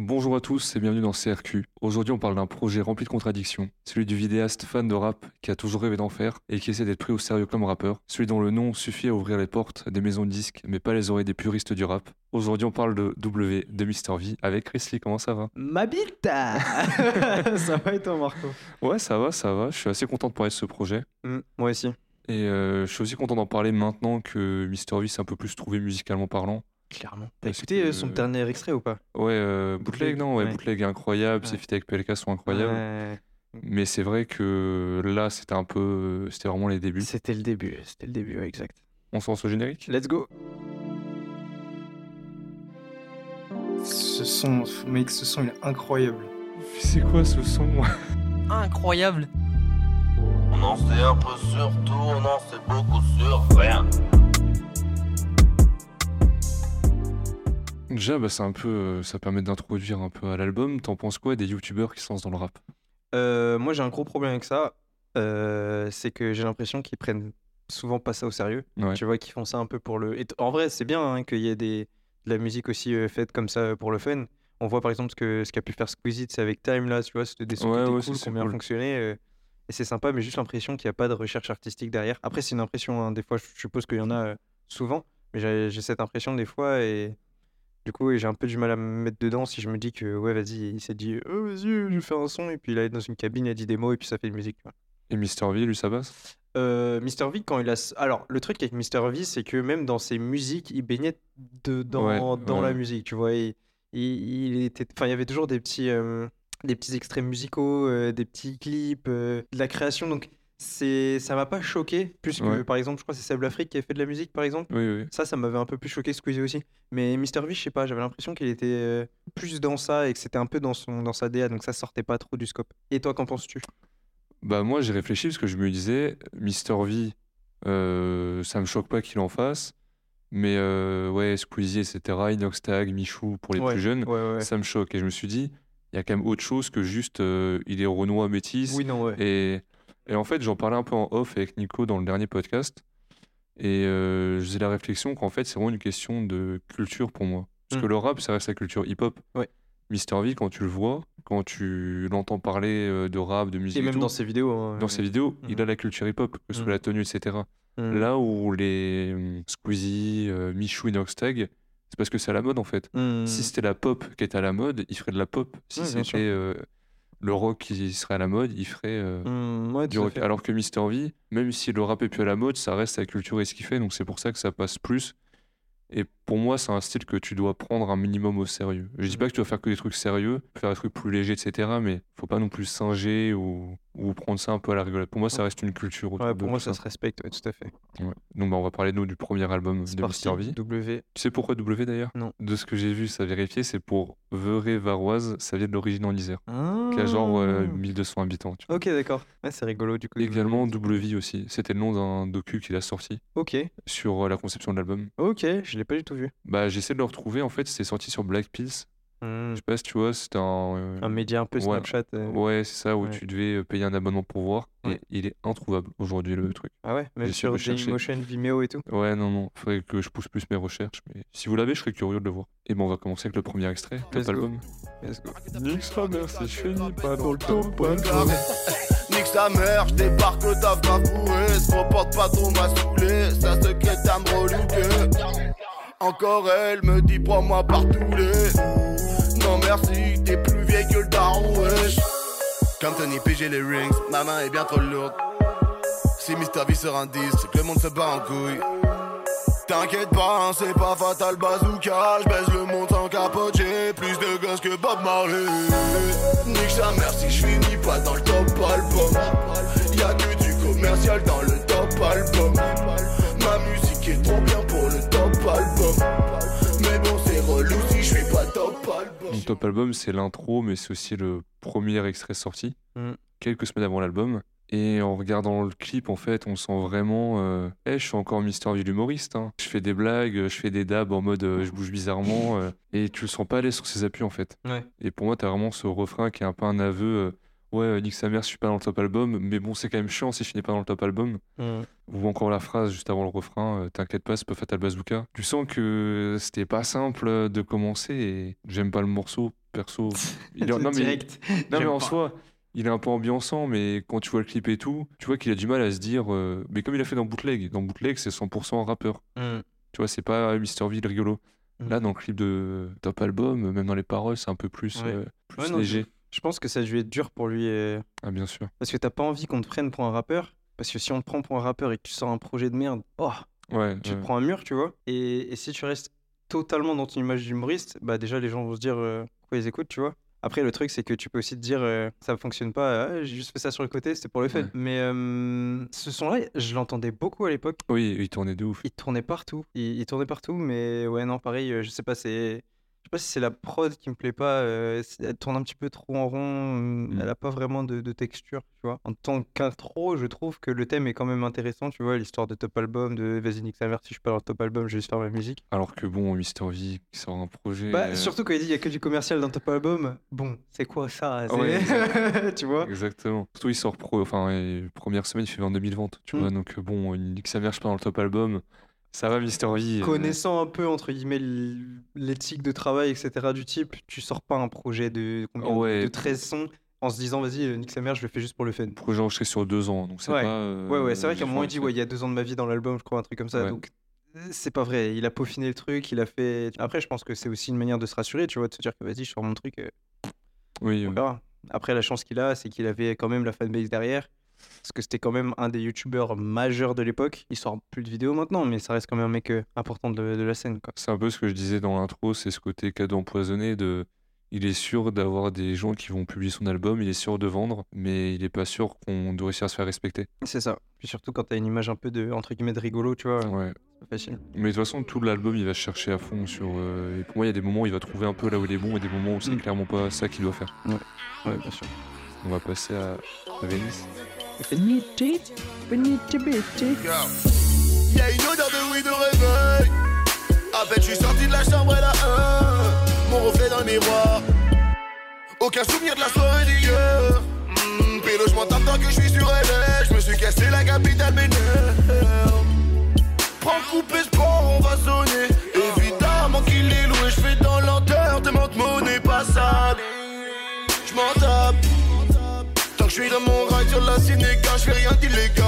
Bonjour à tous et bienvenue dans CRQ. Aujourd'hui, on parle d'un projet rempli de contradictions, celui du vidéaste fan de rap qui a toujours rêvé d'en faire et qui essaie d'être pris au sérieux comme rappeur, celui dont le nom suffit à ouvrir les portes des maisons de disques mais pas les oreilles des puristes du rap. Aujourd'hui, on parle de W de Mr V avec Chris Lee. Comment ça va? Ma bite Ça va et toi, Marco? Ouais, ça va, ça va. Je suis assez content de parler de ce projet. Mm, Moi aussi. Et euh, je suis aussi content d'en parler maintenant que Mr V s'est un peu plus trouvé musicalement parlant. Clairement. T'as Parce écouté que- euh, son dernier extrait ou pas? Ouais, euh, bootleg, non, ouais, Ouais. bootleg est incroyable, ses Ouais. feats avec PLK sont incroyables. Ouais. Mais c'est vrai que là, c'était un peu. C'était vraiment les débuts. C'était le début, c'était le début, ouais, exact. On se lance au générique? Let's go Ce son, mec, ce son il est incroyable. C'est quoi ce son? Incroyable. On en sait un peu sur tout, on en sait beaucoup sur rien. Déjà, bah, c'est un peu. euh, Ça permet d'introduire un peu à l'album. T'en penses quoi des youtubeurs qui se lancent dans le rap? Euh, Moi, j'ai un gros problème avec ça. Euh, c'est que j'ai l'impression qu'ils prennent souvent pas ça au sérieux. Ouais. Tu vois, qu'ils font ça un peu pour le. et en vrai, c'est bien hein, qu'il y ait des... de la musique aussi euh, faite comme ça pour le fun. On voit par exemple ce que ce qu'a pu faire Squeezie, c'est avec Time là, tu vois, c'était des sons Ouais, qui ouais, cool, qui ont bien cool. fonctionné. et c'est sympa, mais juste l'impression qu'il n'y a pas de recherche artistique derrière. Après, c'est une impression, hein, des fois, je suppose qu'il y en a souvent, mais j'ai cette impression des fois et du coup, j'ai un peu du mal à me mettre dedans si je me dis que, ouais, vas-y, il s'est dit, oh, vas-y, je vais faire un son, et puis il est dans une cabine, il a dit des mots, et puis ça fait une musique. Et Mr V, lui, ça passe Euh, Mr. V, quand il a. Alors, le truc avec Mr. V, c'est que même dans ses musiques, il baignait de, dans, Ouais, dans la musique, tu vois. Il, il, il était... enfin, il y avait toujours des petits, euh, des petits extraits musicaux, euh, des petits clips, euh, de la création. Donc, c'est... ça m'a pas choqué, puisque, Ouais. par exemple, je crois que c'est Seb Lafrique qui a fait de la musique, par exemple. Oui, oui. Ça, ça m'avait un peu plus choqué, Squeezie aussi. Mais Mr. V, je sais pas, j'avais l'impression qu'il était euh, plus dans ça et que c'était un peu dans, son, dans sa DA, donc ça sortait pas trop du scope. Et toi, qu'en penses-tu? Bah, moi, j'ai réfléchi parce que je me disais, Mr V, euh, ça me choque pas qu'il en fasse. Mais ouais, ouais, Squeezie, etc., Inoxtag, Michou pour les Ouais, plus jeunes, Ouais, ça me choque. Et je me suis dit, il y a quand même autre chose que juste euh, il est renois métis. Oui, non, ouais. Et, et en fait, j'en parlais un peu en off avec Nico dans le dernier podcast. Et euh, je faisais la réflexion qu'en fait, c'est vraiment une question de culture pour moi. Parce Mm. que le rap, ça reste la culture hip-hop. Ouais. Mister V, quand tu le vois, quand tu l'entends parler euh, de rap, de musique, Et même tout, dans ses vidéos. hein, dans euh, ses vidéos, Mhm. il a la culture hip-hop, que ce soit Mhm. la tenue, etc. Là où les Squeezie, euh, Michou et Noxtag, c'est parce que c'est à la mode en fait. Si c'était la pop qui était à la mode, il ferait de la pop. Si Ouais, c'était euh, le rock qui serait à la mode, il ferait euh, Mm, ouais, du à rock. fait. Alors que Mister V, même si le rap est plus à la mode, ça reste culture et ce qu'il fait, donc c'est pour ça que ça passe plus. Et pour moi, c'est un style que tu dois prendre un minimum au sérieux. Je dis pas que tu dois faire que des trucs sérieux, faire des trucs plus légers, etc. Mais faut pas non plus singer ou, ou prendre ça un peu à la rigolade. Pour moi, ça reste une culture. Ouais, pour moi, ça se respecte, ouais, tout à fait. Ouais. Donc bah, on va parler de nous du premier album de. Mister V. W. Tu sais pourquoi W d'ailleurs? Non. De ce que j'ai vu, ça vérifié, c'est pour Verré Varoise, ça vient de l'origine en Isère, Ah. qui a genre euh, 1200 habitants. tu vois. Ok, d'accord. Ouais, c'est rigolo du coup. Également W aussi, c'était le nom d'un docu qu'il a sorti Ok, sur euh, la conception de l'album. ok, je l'ai pas du tout vu. Bah j'essaie de le retrouver, en fait c'est sorti sur Black Pills. Mm. Je sais pas si tu vois, c'était un... euh, Un média un peu ouais. Snapchat. euh. Ouais, c'est ça, où Ouais. tu devais euh, payer un abonnement pour voir. Ouais. Et il est introuvable aujourd'hui le truc. Ah ouais, même sur. Dailymotion, Vimeo et tout. Ouais, non, non, faudrait que je pousse plus mes recherches. Mais si vous l'avez, je serais curieux de le voir. Et bon, on va commencer avec le premier extrait, top album. Let's go. Nique sa mère, si je finis pas dans le top Nique sa mère, j'débarque au taf ma bourrée. Se reporte pas trop m'a saoulé, ça se quitte à me relouquer. Encore elle me dit prends-moi par tous les. Non merci, t'es plus vieille que le daron, wesh. Comme Tony P, j'ai les rings, ma main est bien trop lourde. Si Mister V sort un 10, c'est que le monde se bat en couille. T'inquiète pas, hein, c'est pas fatal bazooka. J'baisse le monde sans capote, j'ai plus de gosses que Bob Marley. Nique sa mère si j'finis pas dans le top album. Y'a que du commercial dans le top album. Ma musique est trop album. Mais bon, c'est relou si j'fais pas top album. Donc, top album, c'est l'intro, mais c'est aussi le premier extrait sorti, Mm. quelques semaines avant l'album. Et en regardant le clip, en fait, on sent vraiment. Euh... Eh, je suis encore Mister V l'humoriste. hein. Je fais des blagues, je fais des dabs en mode euh, je bouge bizarrement. euh, et tu le sens pas aller sur ses appuis, en fait. Ouais. Et pour moi, t'as vraiment ce refrain qui est un peu un aveu. Ouais, euh, nique sa mère, je suis pas dans le top album. Mais bon, c'est quand même chiant si je finis pas dans le top album. Mm. Ou encore la phrase juste avant le refrain, euh, t'inquiète pas, c'est pas Fatal Bazooka. Tu sens que c'était pas simple de commencer et j'aime pas le morceau perso. Il est- non, mais, Direct. non, mais en pas. soi, il est un peu ambiançant, mais quand tu vois le clip et tout, tu vois qu'il a du mal à se dire. euh, Mais comme il a fait dans Bootleg, dans Bootleg, c'est 100% un rappeur. Mm. Tu vois, c'est pas Mr. V rigolo. Mm. Là, dans le clip de Top Album, même dans les paroles, c'est un peu plus, Ouais. euh, plus Ouais, non, léger. Je pense que ça a dû être dur pour lui. euh, Ah, bien sûr. Parce que t'as pas envie qu'on te prenne pour un rappeur. Parce que si on te prend pour un rappeur et que tu sors un projet de merde, oh, Ouais, tu ouais. te prends un mur, tu vois. Et, et si tu restes totalement dans ton image d'humoriste, bah déjà les gens vont se dire euh, pourquoi ils écoutent, tu vois. Après, le truc, c'est que tu peux aussi te dire euh, ça fonctionne pas, ah, j'ai juste fait ça sur le côté, c'était pour le fun. Ouais. Mais ce son-là, je l'entendais beaucoup à l'époque. Oui, il tournait de ouf. Il tournait partout. Il, il tournait partout, mais ouais, non, pareil, je sais pas, c'est. Je sais pas si c'est la prod qui me plaît pas. euh, elle tourne un petit peu trop en rond. euh, Mm. Elle a pas vraiment de, de texture, tu vois. En tant qu'intro, je trouve que le thème est quand même intéressant, tu vois. L'histoire de top album, de vas-y, nique sa mère, si je peux avoir top album, je vais juste faire ma musique. Alors que bon, Mr. V qui sort un projet. Bah, euh, surtout quand il dit il y a que du commercial dans top album. Bon, c'est quoi ça Ouais, Tu vois Exactement. Surtout, il sort pro. Enfin, première semaine, il fait 22 000 ventes. Tu Mm. vois, donc euh, bon, nique sa mère, je pas dans le top album. Ça va. V. euh, Connaissant un peu, entre guillemets, l'éthique de travail, etc., du type, tu sors pas un projet de, combien, Ouais. de 13 sons en se disant, vas-y, euh, nique sa mère, je le fais juste pour le fun. Projet enregistré sur deux ans, donc c'est Ouais. pas. euh, Ouais, ouais, c'est vrai qu'à un moment, il dit, ouais, il y a deux ans de ma vie dans l'album, je crois, un truc comme ça. Ouais. Donc, euh, c'est pas vrai. Il a peaufiné le truc, il a fait. Après, je pense que c'est aussi une manière de se rassurer, tu vois, de se dire que vas-y, je sors mon truc, euh, Oui, on verra. Après, la chance qu'il a, c'est qu'il avait quand même la fanbase derrière. Parce que c'était quand même un des youtubeurs majeurs de l'époque. Il sort plus de vidéos maintenant, mais ça reste quand même un mec euh, important de, de la scène. C'est un peu ce que je disais dans l'intro, c'est ce côté cadeau empoisonné de. Il est sûr d'avoir des gens qui vont publier son album, il est sûr de vendre, mais il est pas sûr qu'on doit réussir à se faire respecter. C'est ça. Puis surtout quand t'as une image un peu de, entre guillemets, de rigolo, tu vois, Ouais. facile. Mais de toute façon, tout l'album, il va chercher à fond sur. euh, Et pour moi, il y a des moments où il va trouver un peu là où il est bon et des moments où c'est Mm. clairement pas ça qu'il doit faire. Ouais, bien sûr. On va passer à, à Venice. Yo. Y'a une odeur de weed de réveil. À peine je suis sorti de la chambre, elle a un. Mon reflet dans le miroir. Aucun souvenir de la soirée d'hier. Hmm, Pélo, je m'en tape tant que je suis sur elle. Je me suis cassé la capitale m'énerve. Prends coupé sport, on va sonner. Évidemment qu'il est loué, je fais dans lenteur. Demande monnaie pas sale. Je m'en tape. Tant que je suis dans mon la Sénégal, je fais rien d'illégal.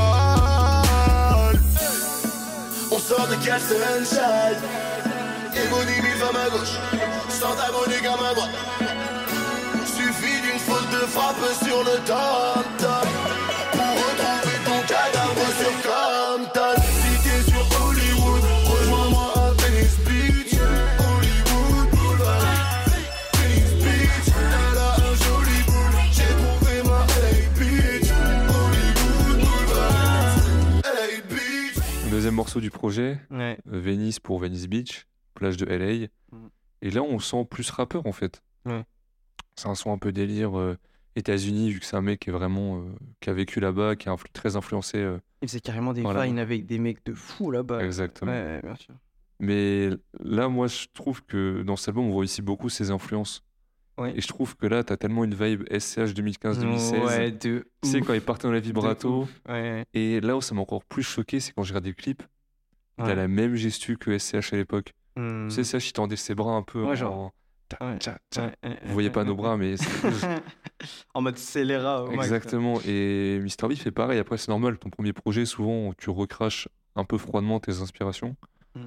On sort de Castle Sunshine. Émonie mille femmes à gauche. Sans abonnés à ma droite. Suffit d'une faute de frappe sur le top-top. Le deuxième morceau du projet, Ouais. euh, Venice pour Venice Beach, plage de LA. Mm. Et là, on sent plus rappeur en fait. Ouais. C'est un son un peu délire euh, États-Unis, vu que c'est un mec qui est vraiment. euh, qui a vécu là-bas, qui est influ- très influencé. euh, Il faisait carrément des Voilà. vines avec des mecs de fous là-bas. exactement. Ouais, ouais, bien sûr. Mais là, moi, je trouve que dans cet album, on voit ici beaucoup ses influences. Ouais. Et je trouve que là, t'as tellement une vibe SCH 2015-2016. Ouais, de. Tu sais, quand il partait dans ouf. Ouais, Et là où ça m'a encore plus choqué, c'est quand j'ai regardé le clip. Il ouais. a la même gestu que SCH à l'époque. Hmm. Tu sais, SCH, il tendait ses bras un peu Ouais, en. genre. ta- Ouais, ta- ta. Ouais, Vous voyez pas nos bras, mais. en mode scélérat au max. Exactement. Et Mr. V fait pareil. Après, c'est normal. Ton premier projet, souvent, tu recraches un peu froidement tes inspirations. Mm.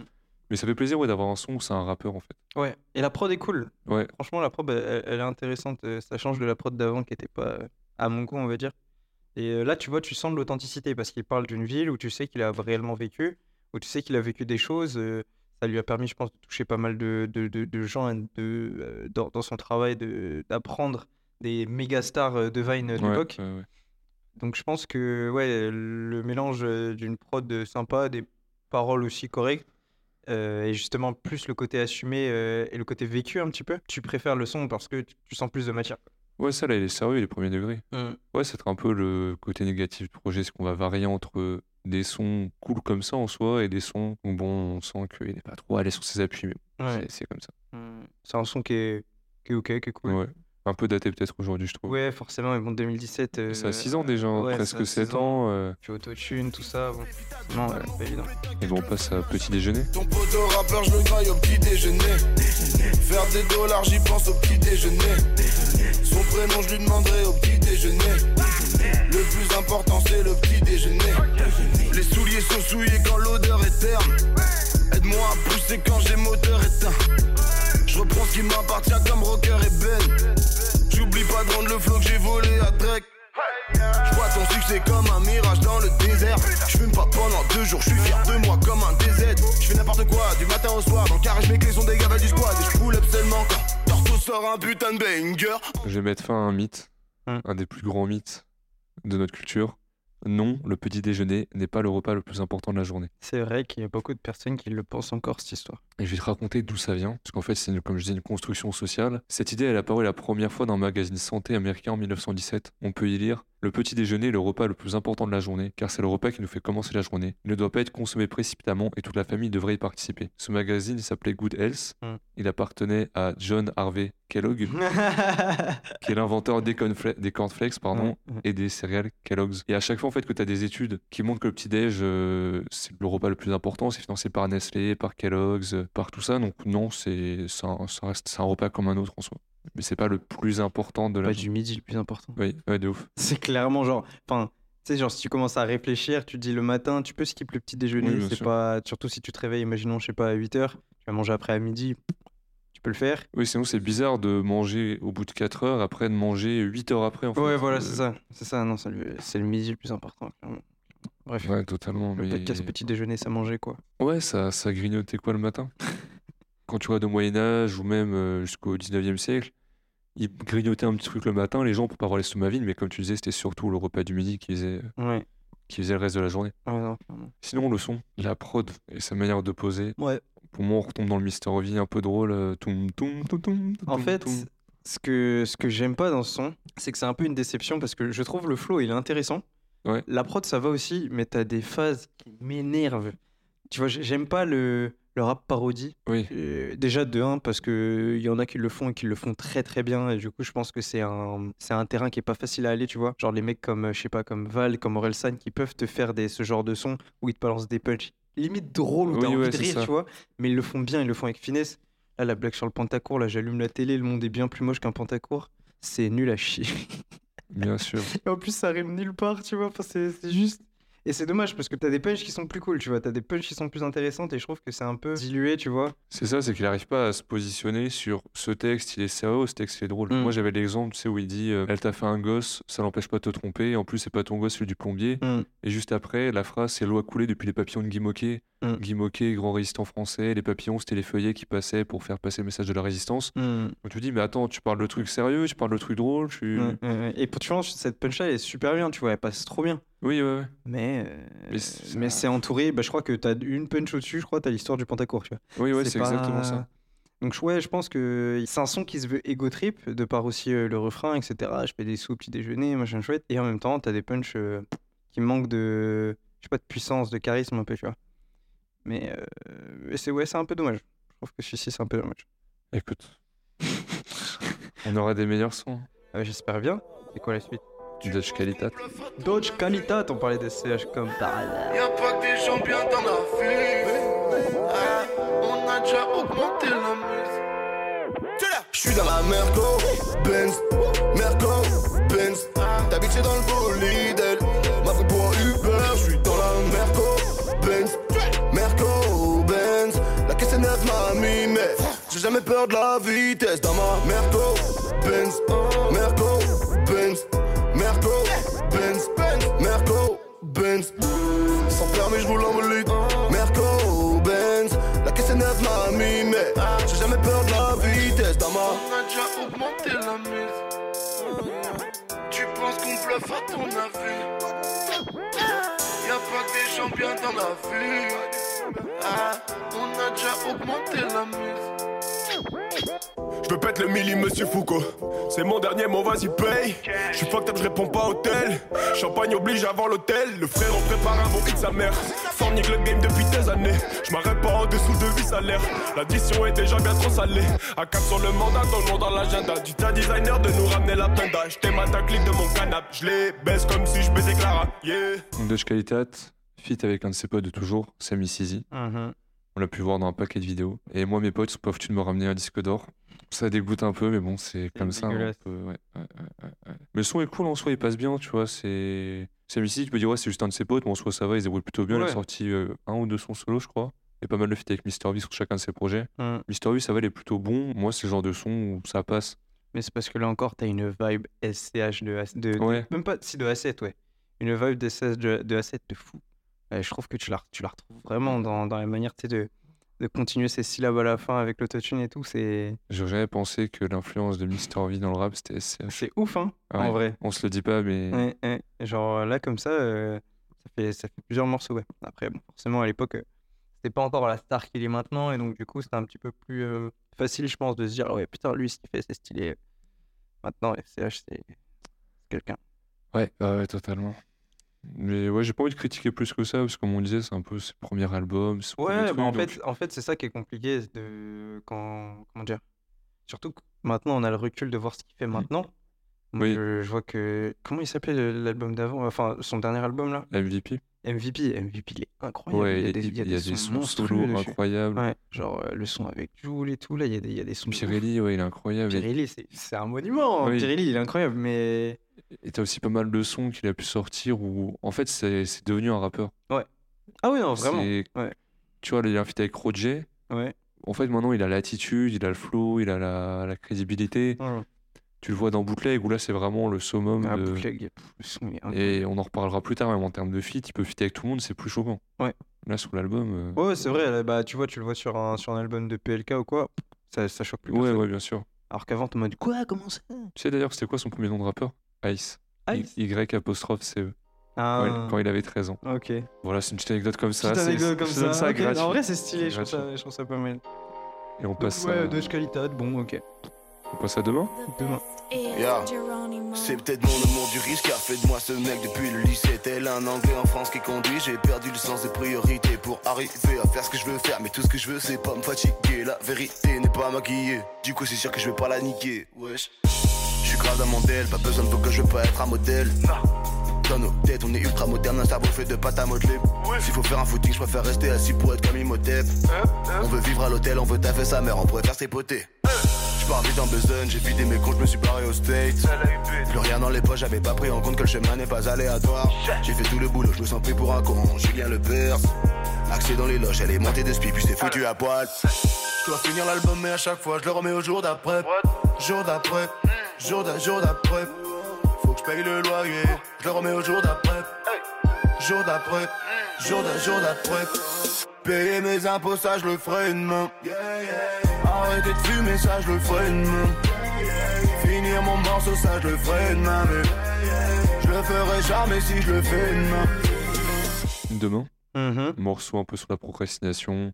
Mais ça fait plaisir ouais, d'avoir un son où c'est un rappeur, en fait. Ouais, et la prod est cool. Ouais. Franchement, la prod, elle, est intéressante. euh, Ça change de la prod d'avant qui était pas à mon goût, on va dire. Et euh, là, tu vois, tu sens de l'authenticité parce qu'il parle d'une ville où tu sais qu'il a réellement vécu, où tu sais qu'il a vécu des choses. euh, ça lui a permis, je pense, de toucher pas mal de, de, de- de gens et de, euh, dans, dans son travail de- d'apprendre des méga stars euh, de Vine de l'époque. ouais, ouais. Donc je pense que ouais, le mélange d'une prod sympa, des paroles aussi correctes, euh, et justement plus le côté assumé euh, et le côté vécu un petit peu, tu préfères le son parce que tu, tu sens plus de matière. Ouais, ça, là, il est sérieux, il est premier degré. Ouais, c'est un peu le côté négatif du projet, c'est qu'on va varier entre des sons cool comme ça en soi et des sons où, bon, on sent qu'il n'est pas trop allé sur ses appuis, mais Ouais. c'est- c'est comme ça. C'est un son qui est, qui est ok, qui est cool. Ouais. Un peu daté peut-être aujourd'hui, je trouve. Ouais, forcément, mais bon, 2017. euh, Ça a 6 ans déjà, hein, ouais, presque a 7 six ans. euh, Puis autotune, tout ça. Bon. Non, ouais, pas évident. et bon, on passe à petit déjeuner. Ton poteau rappeur, je le graille au petit déjeuner. Faire des dollars, j'y pense au petit déjeuner. Son prénom, je lui demanderai au petit déjeuner. Le plus important, c'est le petit déjeuner. Les souliers sont souillés quand l'odeur est terne. Aide-moi à pousser quand j'ai moteur éteint. Je reprends ce qui m'appartient comme rocker et Ben. J'oublie pas de rendre le flow que j'ai volé à Drake. Je vois ton succès comme un mirage dans le désert. Je fume pas pendant deux jours, je suis fier de moi comme un DZ. Je fais n'importe quoi du matin au soir. Dans le carré, je mes clés sont des gavelles du squad. Et je pull up seulement quand Torto sort un putain de banger. Je vais mettre fin à un mythe, Hmm. un des plus grands mythes de notre culture. Non, le petit déjeuner n'est pas le repas le plus important de la journée. C'est vrai qu'il y a beaucoup de personnes qui le pensent encore, cette histoire. Et je vais te raconter d'où ça vient, parce qu'en fait, c'est comme je disais une construction sociale. Cette idée, elle est apparue la première fois dans un magazine santé américain en 1917. On peut y lire Le petit déjeuner est le repas le plus important de la journée, car c'est le repas qui nous fait commencer la journée. Il ne doit pas être consommé précipitamment et toute la famille devrait y participer. Ce magazine s'appelait Good Health. Hmm. Il appartenait à John Harvey Kellogg, qui est l'inventeur des, des cornflakes pardon, et des céréales Kellogg's. Et à chaque fois, en fait, que tu as des études qui montrent que le petit-déj, euh, c'est le repas le plus important, c'est financé par Nestlé, par Kellogg's, euh, par tout ça. Donc, non, c'est ça, ça reste c'est un repas comme un autre en soi. Mais c'est pas le plus important de la Pas du midi le plus important. Oui, ouais, de ouf. C'est clairement genre. Enfin, tu sais, genre, si tu commences à réfléchir, tu te dis le matin, tu peux skip le petit déjeuner. Oui, c'est pas. Surtout si tu te réveilles, imaginons, je sais pas, à 8h, tu vas manger après à midi. Tu peux le faire. Oui, sinon, c'est bizarre de manger au bout de 4 heures, après de manger 8 heures après. En fait. Ouais, voilà, Euh, c'est ça. C'est ça, non, c'est le, c'est le midi le plus important, clairement. Bref. Ouais, totalement. Le mais- podcast petit déjeuner, ça mangeait quoi Ouais, ça, ça grignotait quoi le matin? Quand tu regardes au Moyen-Âge ou même euh, jusqu'au 19e siècle, ils grignotaient un petit truc le matin, les gens pour pas avoir l'estomac vide, mais comme tu disais, c'était surtout le repas du midi qui faisait, Ouais. qui faisait le reste de la journée. Ouais, non, clairement. Sinon, le son, la prod et sa manière de poser, Ouais. pour moi, on retombe dans le Mister V un peu drôle. euh, toum, toum, toum, En fait, ce que, ce que j'aime pas dans ce son, c'est que c'est un peu une déception parce que je trouve le flow, il est intéressant. La prod, ça va aussi, mais t'as des phases qui m'énervent. Tu vois, j'ai- j'aime pas le, le rap parodie. Oui, Euh, déjà de 1 parce que il y en a qui le font et qui le font très très bien. Et du coup je pense que c'est un c'est un terrain qui est pas facile à aller tu vois. Genre les mecs comme je sais pas comme Val comme Orelsan qui peuvent te faire des ce genre de son où ils te balancent des punch limite drôle où t'as Oui, envie ouais, de rire ça. tu vois. Mais ils le font bien ils le font avec finesse. Là la blague sur le pantacourt là j'allume la télé le monde est bien plus moche qu'un pantacourt c'est nul à chier. Bien sûr. et en plus ça rime nulle part tu vois. Enfin, c'est juste et c'est dommage parce que t'as des punchs qui sont plus cool tu vois t'as des punchs qui sont plus intéressantes et je trouve que c'est un peu dilué tu vois C'est ça, c'est qu'il n'arrive pas à se positionner sur ce texte, il est sérieux, ce texte il est drôle. Mm. Moi j'avais l'exemple, tu sais, où il dit euh, Elle t'a fait un gosse, ça l'empêche pas de te tromper, en plus c'est pas ton gosse, celui du plombier. Mm. Et juste après, la phrase c'est L'eau a coulé depuis les papillons de Guy Moquet. Mm. Guy Moquet, grand résistant français, les papillons c'était les feuillets qui passaient pour faire passer le message de la résistance. Donc tu te dis, mais attends, tu parles de trucs sérieux, tu parles de trucs drôles, tu. Et pour tu vois, cette punch-là elle est super bien, tu vois, elle passe trop bien. Oui, ouais, ouais. Mais, euh, Mais c'est- mais c'est entouré, bah, je crois que t'as une punch au-dessus, je crois, t'as l'histoire du Pantacourt, tu vois. Oui, ouais, c'est pas- exactement ça. Donc ouais, je pense que c'est un son qui se veut ego trip, de par aussi euh, le refrain, etc. Je fais des sous au petit déjeuner, machin chouette. Et en même temps, t'as des punchs euh, qui manquent de, je sais pas, de puissance, de charisme un peu, tu vois. Mais euh, c'est ouais, c'est un peu dommage. Je trouve que celui-ci, c'est un peu dommage. Écoute. On aura des meilleurs sons. Ah ouais, J'espère bien. C'est quoi la suite? Dutch Qualitat. Dodge Qualitat, on parlait des CH comme par hasard. Y'a pas que des champions dans la vie. Ah, on a déjà augmenté la mise. Je suis dans la Merco, Benz, Merco, Benz. Ta bitch est dans le bolide, elle m'a pris pour un Uber. Je suis dans la Merco, Benz, Merco, Benz. La caisse est neuve, mamie, mais j'ai jamais peur de la vitesse. Dans ma Merco, Benz, bluffe à ton? Y'a pas que des champions dans la vie. Ah, on a déjà augmenté la mise. Je veux pète le milli, monsieur Foucault. C'est mon dernier mot, vas-y, paye. Je suis fucked up, je réponds pas au tel. Champagne oblige avant l'hôtel. Le frère, on prépare un bon hit sa mère. Fornique le game depuis des années. Je m'arrête pas en dessous de vie salaire. L'addition est déjà bien trop salée. À cap sur le mandat, ton nom dans l'agenda. Du tas designer de nous ramener la penda. J't'ai ma clique de mon canap. Je les baisse comme si je baisais Clara. Yeah. Donc Dutch Qualitat, fit avec un de ses potes de toujours, Sami Sizi. Mhm. On l'a pu voir dans un paquet de vidéos. Et moi, mes potes de me ramener un disque d'or. Ça dégoûte un peu, mais bon, c'est comme ça. hein, dégueulasse. un peu, ouais, ouais, ouais, ouais, ouais. Mais le son est cool en soi, il passe bien, tu vois. C'est. Sizi, tu peux dire, ouais, c'est juste un de ses potes, mais en soi, ça va, ils débrouillent plutôt bien. Il a sorti euh, un ou deux sons solo, je crois. Et pas mal de feats avec Mr. V sur chacun de ses projets. Mm. Mr. V, ça va, il est plutôt bon. Moi, c'est le genre de son où ça passe. Mais c'est parce que là encore, t'as une vibe SCH de, de, de- Ouais. Même pas si de A7, ouais. Une vibe de, SCH de, de A7 de fou. Et je trouve que tu la, tu la retrouves vraiment dans, dans la manière tu sais, de, de continuer ces syllabes à la fin avec l'autotune et tout. C'est J'aurais jamais pensé que l'influence de Mr. V dans le rap, c'était SCH. c'est ouf, hein, Ouais. en vrai. On se le dit pas, mais. Ouais, ouais. Genre là, comme ça, euh, ça, fait, ça fait plusieurs morceaux, ouais. Après, bon, forcément, à l'époque, euh, c'était pas encore la star qu'il est maintenant. Et donc, du coup, c'était un petit peu plus euh, facile, je pense, de se dire, ouais, putain, lui, ce qu'il fait, c'est stylé. Maintenant, FCH, c'est quelqu'un. Ouais, ouais, totalement. Mais ouais, j'ai pas envie de critiquer plus que ça, parce que comme on disait, c'est un peu ses premiers albums. ses premiers Ouais, trucs, bah en donc- fait, en fait c'est ça qui est compliqué de quand comment dire. Surtout que maintenant on a le recul de voir ce qu'il fait maintenant. Oui. je, je vois que comment il s'appelait l'album d'avant, enfin son dernier album là, MVP. MVP, MVP il est incroyable. Ouais, il y a des, il y a sons sons solo incroyables. Ouais, genre euh, le son avec Jul et tout là, il y a des, il y a des sons. Pirelli, ouais, il est incroyable. Pirelli, c'est un monument. Oui. Pirelli, il est incroyable, mais Et t'as aussi pas mal de sons qu'il a pu sortir où, en fait, c'est devenu un rappeur. ah oui non vraiment. Ouais. Tu vois, il a feat avec Roger. Ouais. En fait, maintenant, il a l'attitude, il a le flow, il a la, la crédibilité. ouais. Tu le vois dans Bootleg, où là, c'est vraiment le summum Ah, de... bootleg. Et on en reparlera plus tard, même en termes de feat, il peut fitter avec tout le monde, c'est plus choquant. Ouais. Là, sur l'album... euh, Ouais, c'est vrai, là, bah, tu vois, tu le vois sur un, sur un album de PLK ou quoi, ça, ça choque plus Ouais, personne. ouais, bien sûr. Alors qu'avant, t'es en mode quoi, comment ça? Tu sais d'ailleurs, c'était quoi son premier nom de rappeur? Ice. Y- Ice? Y apostrophe CE. Ah, Ouais, quand il avait 13 ans. ok. Voilà, c'est une petite anecdote comme ça. Petite anecdote comme ça. En vrai, c'est stylé, je trouve, ça, je trouve ça pas mal. Et on passe, ouais, à... Dodge Qualitat, bon, ok. On passe à demain Demain. Yeah. C'est peut-être mon amour du risque qui a fait de moi ce mec depuis le lycée. Tel un anglais en France qui conduit. J'ai perdu le sens des priorités pour arriver à faire ce que je veux faire. Mais tout ce que je veux, c'est pas me fatiguer. La vérité n'est pas maquillée. Du coup, c'est sûr que je vais pas la niquer. Wesh. Je suis grave dans mon modèle, pas besoin de faut que je veux pas être un modèle. Dans nos têtes, on est ultra moderne, un cerveau fait de pâte à modeler. S'il faut faire un footing, je préfère rester assis pour être comme Imhotep. On veut vivre à l'hôtel, on veut taffer sa mère, on pourrait faire vite en besogne, j'ai vidé mes comptes, je me suis barré au States. Plus rien dans les poches, j'avais pas pris en compte que le chemin n'est pas aléatoire. J'ai fait tout le boulot, je me sens pris pour un con. Julien Le Perse, accès dans les loges, elle est montée de spi, puis c'est foutu à poil. Je dois finir l'album, mais à chaque fois, je le remets au jour d'après. Jour d'après, jour d'après, jour d'après. Faut que je paye le loyer, je le remets au jour d'après. Jour d'après, jour d'après, jour d'après. Payer mes impôts, ça je le ferai une main. Arrêter de fumer, ça je le ferai une main. Finir mon morceau, ça je le ferai une main. Mais je le ferai jamais si je le fais une main. Demain, Mhm. morceau un peu sur la procrastination.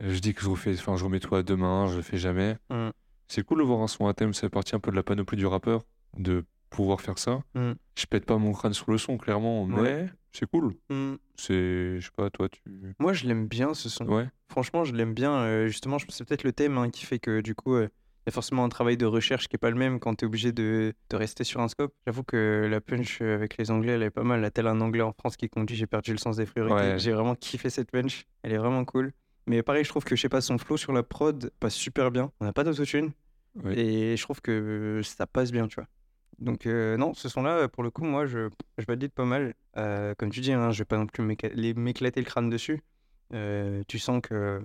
Je dis que je refais, enfin, je remets tout à demain, je le fais jamais. Mm. C'est cool de voir un son à thème, ça fait partie un peu de la panoplie du rappeur, de pouvoir faire ça. Mm. Je pète pas mon crâne sur le son, clairement, mais Ouais. C'est cool. Mm. C'est, je sais pas, toi, tu. Moi, je l'aime bien ce son. Ouais. Franchement, je l'aime bien. euh, justement, je pense c'est peut-être le thème hein, qui fait que du coup, euh, il y a forcément un travail de recherche qui est pas le même quand tu es obligé de, de rester sur un scope. J'avoue que la punch euh, avec les Anglais, elle est pas mal. Là, tel un Anglais en France qui conduit, j'ai perdu le sens des priorités. Ouais. J'ai vraiment kiffé cette punch. Elle est vraiment cool. Mais pareil, je trouve que je sais pas, son flow sur la prod passe super bien. On n'a pas d'autotune. Oui. Et je trouve que ça passe bien, tu vois. Donc, euh, non, ce son-là, pour le coup, moi, je, je valide pas mal. Euh, comme tu dis, hein, je vais pas non plus m'éclater le crâne dessus. Euh, tu sens que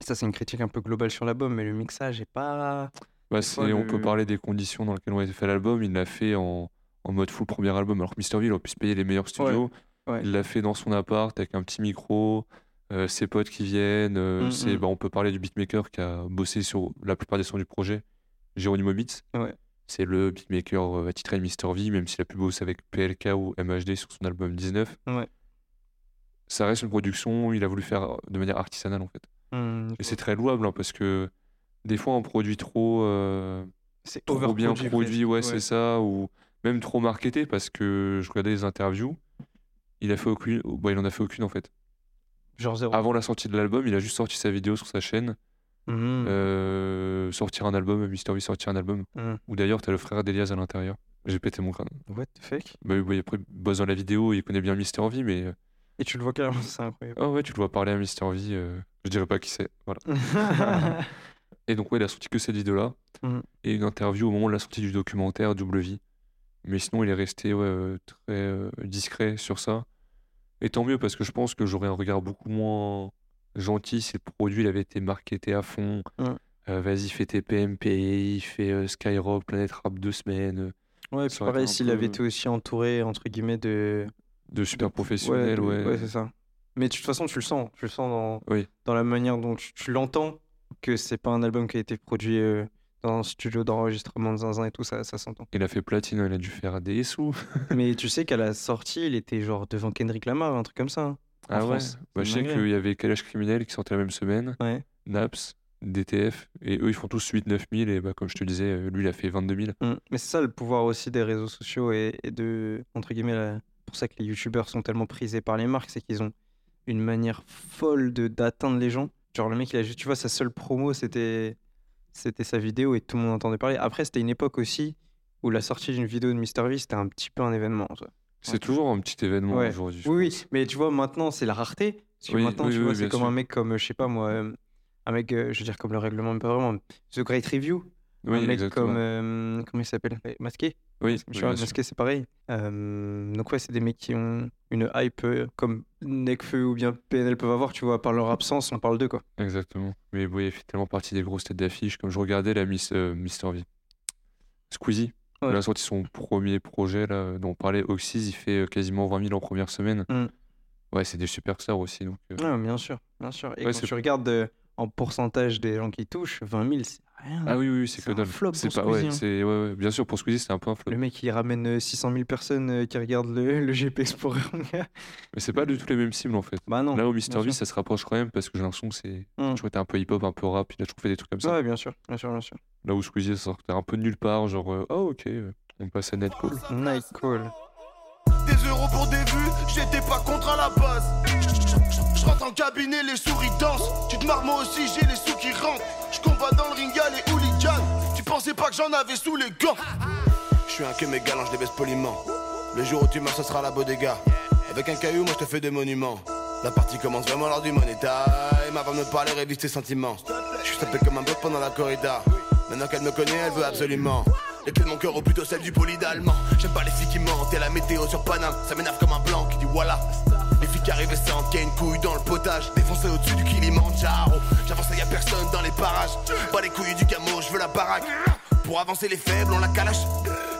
ça, c'est une critique un peu globale sur l'album, mais le mixage est pas. Bah, on le- peut parler des conditions dans lesquelles on a fait l'album. Il l'a fait en, en mode full premier album, alors que il aurait pu se payer les meilleurs studios. ouais. Il l'a fait dans son appart avec un petit micro, euh, ses potes qui viennent. euh, Mm, c'est, mm. bah, on peut parler du beatmaker qui a bossé sur la plupart des sons du projet, Geronimo Beats. Ouais. C'est le beatmaker euh, attitré de Mr. V, même s'il a pu bosser avec PLK ou MHD sur son album 19. Ouais. Ça reste une production, il a voulu faire de manière artisanale en fait. Hmm, Et c'est très louable hein, parce que des fois un produit trop, euh, C'est trop bien produit, ouais, c'est ça, ou même trop marketé parce que je regardais les interviews. Il a fait aucune, bah, il en a fait aucune en fait. Genre zéro. Avant la sortie de l'album, il a juste sorti sa vidéo sur sa chaîne. Mhm. euh, sortir un album, Mister V sortir un album. Mhm. Où d'ailleurs, t'as le frère d'Elias à l'intérieur. J'ai pété mon crâne. What the fuck? Bah, oui, après, il bosse dans la vidéo, il connaît bien Mister V, mais. euh, Et tu le vois carrément, c'est incroyable. Ah ouais, tu le vois parler à Mister V. euh, Je dirais pas qui c'est. Voilà. Et donc, ouais, il a sorti que cette vidéo-là. Mhm. Et une interview au moment de la sortie du documentaire Double Vie. Mais sinon, il est resté ouais, très euh, discret sur ça. Et tant mieux, parce que je pense que j'aurais un regard beaucoup moins gentil si le produit il avait été marketé à fond. Ouais. Euh, Vas-y, fais tes PMPI, fais euh, Skyrock, Planète Rap deux semaines. euh, Ouais, puis pareil, s'il peu- avait été aussi entouré, entre guillemets, de. de super professionnels, de- ouais. c'est ça. Mais de toute façon, tu le sens. Tu le sens dans, Oui. dans la manière dont tu, tu l'entends que c'est pas un album qui a été produit euh, dans un studio d'enregistrement de zinzin et tout, ça, ça s'entend. Il a fait platine, il a dû faire des sous. Mais tu sais qu'à la sortie, il était genre devant Kendrick Lamar, un truc comme ça. hein, en Ah ouais France. bah, Je sais qu'il y avait Calage Criminel qui sortait la même semaine, Ouais. Naps, DTF, et eux ils font tous 8-9 000, et bah, comme je te disais, euh, lui il a fait 22 000. Mm. Mais c'est ça le pouvoir aussi des réseaux sociaux et, et de, entre guillemets, la- pour ça que les youtubeurs sont tellement prisés par les marques, c'est qu'ils ont une manière folle de d'atteindre les gens. Genre le mec, il a juste, tu vois, sa seule promo, c'était c'était sa vidéo et tout le monde entendait parler. Après, c'était une époque aussi où la sortie d'une vidéo de MrV, c'était un petit peu un événement. C'est toujours un petit événement Ouais. aujourd'hui. Oui, pense. oui, mais tu vois, maintenant, c'est la rareté. Parce que Oui, maintenant, oui, tu oui, vois, c'est comme sûr. un mec comme, euh, je sais pas moi, euh, un mec, euh, je veux dire, comme le règlement, mais pas vraiment, The Great Review. Oui, un mec exactement. comme, euh, comment il s'appelle? Masqué Oui, vois. Masqué, c'est pareil. Euh, donc ouais, c'est des mecs qui ont une hype comme Nekfeu ou bien PNL peuvent avoir, tu vois, par leur absence, on parle d'eux, quoi. Exactement. Mais oui, il fait tellement partie des grosses têtes d'affiche. Comme je regardais la Miss, euh, Mister V. Squeezie, Ouais. sorti son premier projet là, dont on parlait, Oxys, il fait euh, quasiment 20 000 en première semaine. Mm. Ouais, c'est des superstars aussi. Donc, euh, Ouais, bien sûr, bien sûr. Et Ouais, quand tu regardes euh, en pourcentage des gens qui touchent, 20 000, c'est rien. Ah oui, oui, c'est que un dalle. flop C'est pour pas, ouais, hein. c'est, ouais, ouais, bien sûr, pour Squeezie, c'est un peu un flop. Le mec, il ramène euh, 600 000 personnes euh, qui regardent le, le GP Explorer. Mais c'est pas du tout les mêmes cibles en fait. bah non. Là, au bien Mister V, ça se rapproche quand même parce que j'ai l'impression que c'est Mm. été un peu hip-hop, un peu rap. Il a toujours fait des trucs comme ça. Ouais, bien sûr, bien sûr, bien sûr. Là où Squeezie, ça sortait un peu de nulle part, genre, euh, oh ok, euh, on passe à Netcall. Night Call. Des euros pour des vues, j'étais pas contre à la base. Je rentre en cabinet, les souris dansent. Tu te marres, moi aussi, j'ai les sous qui rentrent. Je combats dans le ring, y'a les hooligans. Tu pensais pas que j'en avais sous les gants. Je suis un que mes galants, je les poliment. Le jour où tu meurs, ce sera la bodega. Avec un caillou, moi je te fais des monuments. La partie commence vraiment lors du money time. Avant de me parler, révise tes sentiments. Je suis tapé comme un bloc pendant la corrida. Maintenant qu'elle me connaît, elle veut absolument. Les clés de mon cœur ou plutôt celle du poli d'allemand. J'aime pas les filles qui mentent et la météo sur Paname. Ça m'énerve comme un blanc qui dit voilà. Les filles qui arrivent et sentent qu'il y a une couille dans le potage. Défoncé au-dessus du Kilimanjaro. J'avance et y a personne dans les parages. Pas les couilles du camo, je veux la baraque. Pour avancer les faibles, on la calache.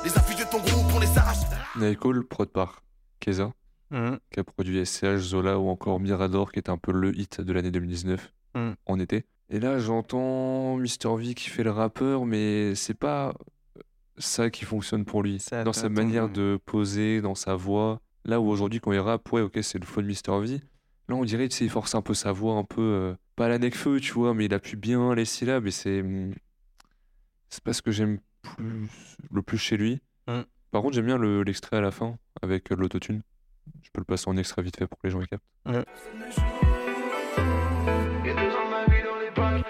Les affiches de ton groupe, on les arrache. Nightcall, prod par Keza, Mhm. qui a produit SCH, Zola ou encore Mirador, qui était un peu le hit de l'année 2019 Mm. en été. Et là, j'entends Mister V qui fait le rappeur, mais c'est pas ça qui fonctionne pour lui. Ça, dans sa manière de poser, dans sa voix. Là où aujourd'hui, quand il rappe, ouais, ok, c'est le fun Mister V. Là, on dirait, tu sais, il force un peu sa voix, un peu. euh, pas la feu tu vois, mais il appuie bien les syllabes et c'est. hum, C'est pas ce que j'aime plus, le plus chez lui. Mm. Par contre, j'aime bien le- l'extrait à la fin avec euh, l'autotune. Je peux le passer en extrait vite fait pour que les gens y captent.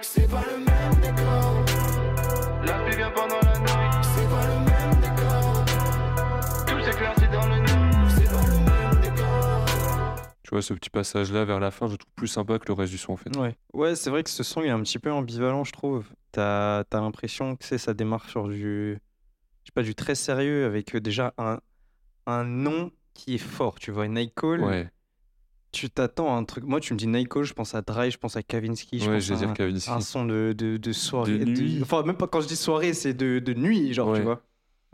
C'est pas vois, ce petit passage-là vers la fin, je le trouve plus sympa que le reste du son en fait. Ouais, ouais c'est vrai que ce son il est un petit peu ambivalent, je trouve. T'as as, l'impression que c'est ça démarre sur du, je sais pas, du très sérieux avec euh, déjà un, un nom qui est fort. Tu vois, Nightcall, Ouais, tu t'attends à un truc. Moi, tu me dis Nightcall, je pense à Dry, je pense à Kavinsky, je ouais, pense je vais à dire un, Kavinsky. un son de, de, de soirée. De nuit. Enfin, même pas quand je dis soirée, c'est de, de nuit, genre, Ouais, tu vois.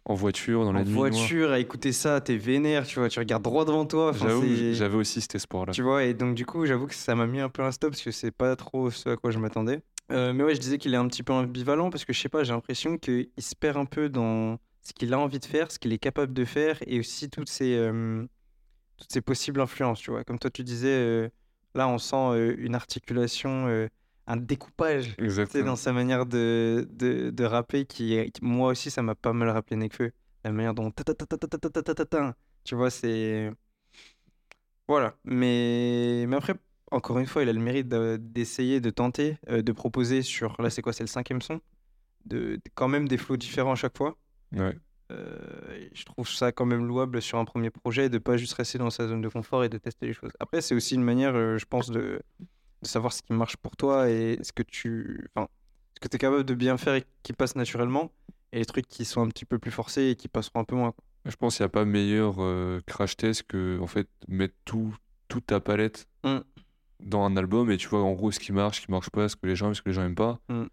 En voiture, dans la en nuit. noire. voiture, à écouter ça, t'es vénère, tu vois, tu regardes droit devant toi. j'avais aussi cet espoir-là. Tu vois, et donc du coup, j'avoue que ça m'a mis un peu un stop parce que c'est pas trop ce à quoi je m'attendais. Euh, mais ouais, je disais qu'il est un petit peu ambivalent parce que je sais pas, j'ai l'impression qu'il se perd un peu dans ce qu'il a envie de faire, ce qu'il est capable de faire et aussi toutes ses, euh, toutes ses possibles influences, tu vois. Comme toi, tu disais, euh, là, on sent euh, une articulation un découpage. Dans sa manière de, de, de rapper, qui, moi aussi, ça m'a pas mal rappelé Nekfeu. La manière dont. ta ta ta ta ta ta ta ta ta ta ta. Tu vois, c'est. Voilà. Mais, mais après, encore une fois, il a le mérite de- d'essayer, de tenter, euh, de proposer sur. Là, c'est quoi C'est le cinquième son de, Quand même des flows différents à chaque fois. Ouais. Euh, je trouve ça quand même louable sur un premier projet de pas juste rester dans sa zone de confort et de tester les choses. Après, c'est aussi une manière, euh, je pense, de, de savoir ce qui marche pour toi et ce que tu, enfin, ce que tu es capable de bien faire et qui passe naturellement et les trucs qui sont un petit peu plus forcés et qui passeront un peu moins. Je pense qu'il n'y a pas meilleur euh, crash test que en fait mettre tout, toute ta palette Mm. dans un album et tu vois en gros ce qui marche, ce qui marche pas, ce que les gens aiment, ce que les gens aiment pas. Mm.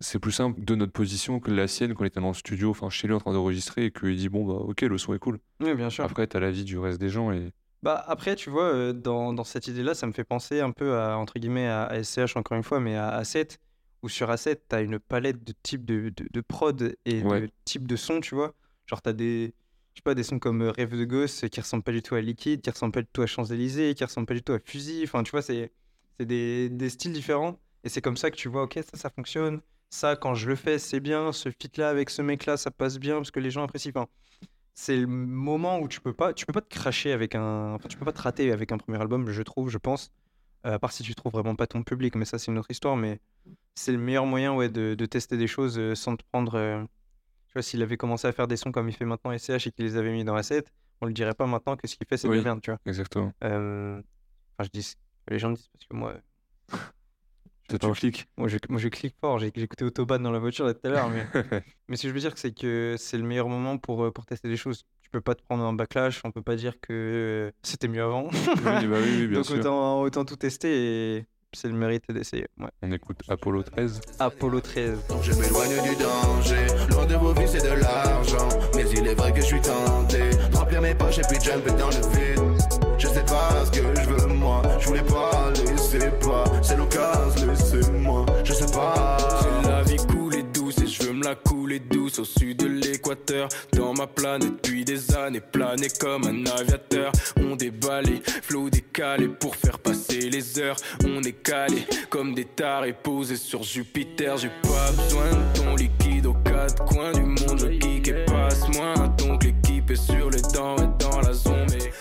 C'est plus simple de notre position que la sienne quand il était dans le studio, enfin chez lui en train d'enregistrer et qu'il dit bon bah ok le son est cool. Oui, bien sûr. Après t'as l'avis du reste des gens et Bah après, tu vois, dans, dans cette idée-là, ça me fait penser un peu à, entre guillemets, à, à SCH encore une fois, mais à A7, où sur A7, tu as une palette de types de, de, de prod et Ouais. de types de sons, tu vois. Genre, tu as des, je sais pas, des sons comme Rêve de gosse qui ressemblent pas du tout à Liquid, qui ressemblent pas du tout à Champs-Élysées, qui ressemblent pas du tout à Fusil. Enfin, tu vois, c'est des, des styles différents. Et c'est comme ça que tu vois, ok, ça, ça fonctionne. Ça, quand je le fais, c'est bien. Ce feat-là avec ce mec-là, ça passe bien parce que les gens apprécient. Enfin, c'est le moment où tu peux pas tu peux pas te cracher avec un enfin, tu peux pas te rater avec un premier album je trouve je pense Euh, à part si tu trouves vraiment pas ton public mais ça c'est une autre histoire mais c'est le meilleur moyen ouais de, de tester des choses euh, sans te prendre euh, tu vois s'il avait commencé à faire des sons comme il fait maintenant SCH et qu'il les avait mis dans A7 on le dirait pas maintenant que ce qu'il fait c'est de Oui. la merde tu vois exactement. Enfin je dis les gens disent parce que moi Toi tu cliques. moi je, moi je clique fort j'ai écouté Autobahn dans la voiture là, tout à l'heure mais Mais ce que je veux dire, c'est que c'est le meilleur moment pour, euh, pour tester des choses. Tu peux pas te prendre un backlash, on peut pas dire que euh, c'était mieux avant. oui, bah oui, oui, bien Donc sûr. autant, autant tout tester et c'est le mérite d'essayer. Ouais. On écoute Apollo 13. Apollo 13. Je m'éloigne du danger, loin de vos vies c'est de l'argent. Mais il est vrai que je suis tenté remplir mes poches et puis jumper dans le vide. Je sais pas ce que je veux moi, je voulais pas, pas. C'est l'occasion, laissez-moi, je sais pas. J'ai la vie cool et douce et je veux me la couler douce au sud de l'équateur. Dans ma planète depuis des années, planer comme un aviateur. On déballe, flow décalé pour faire passer les heures. On est calé comme des tarés posés sur Jupiter. J'ai pas besoin de ton liquide aux quatre coins du monde. Je kick et passe moins. Donc l'équipe est sur les dents et dans la zone. Mais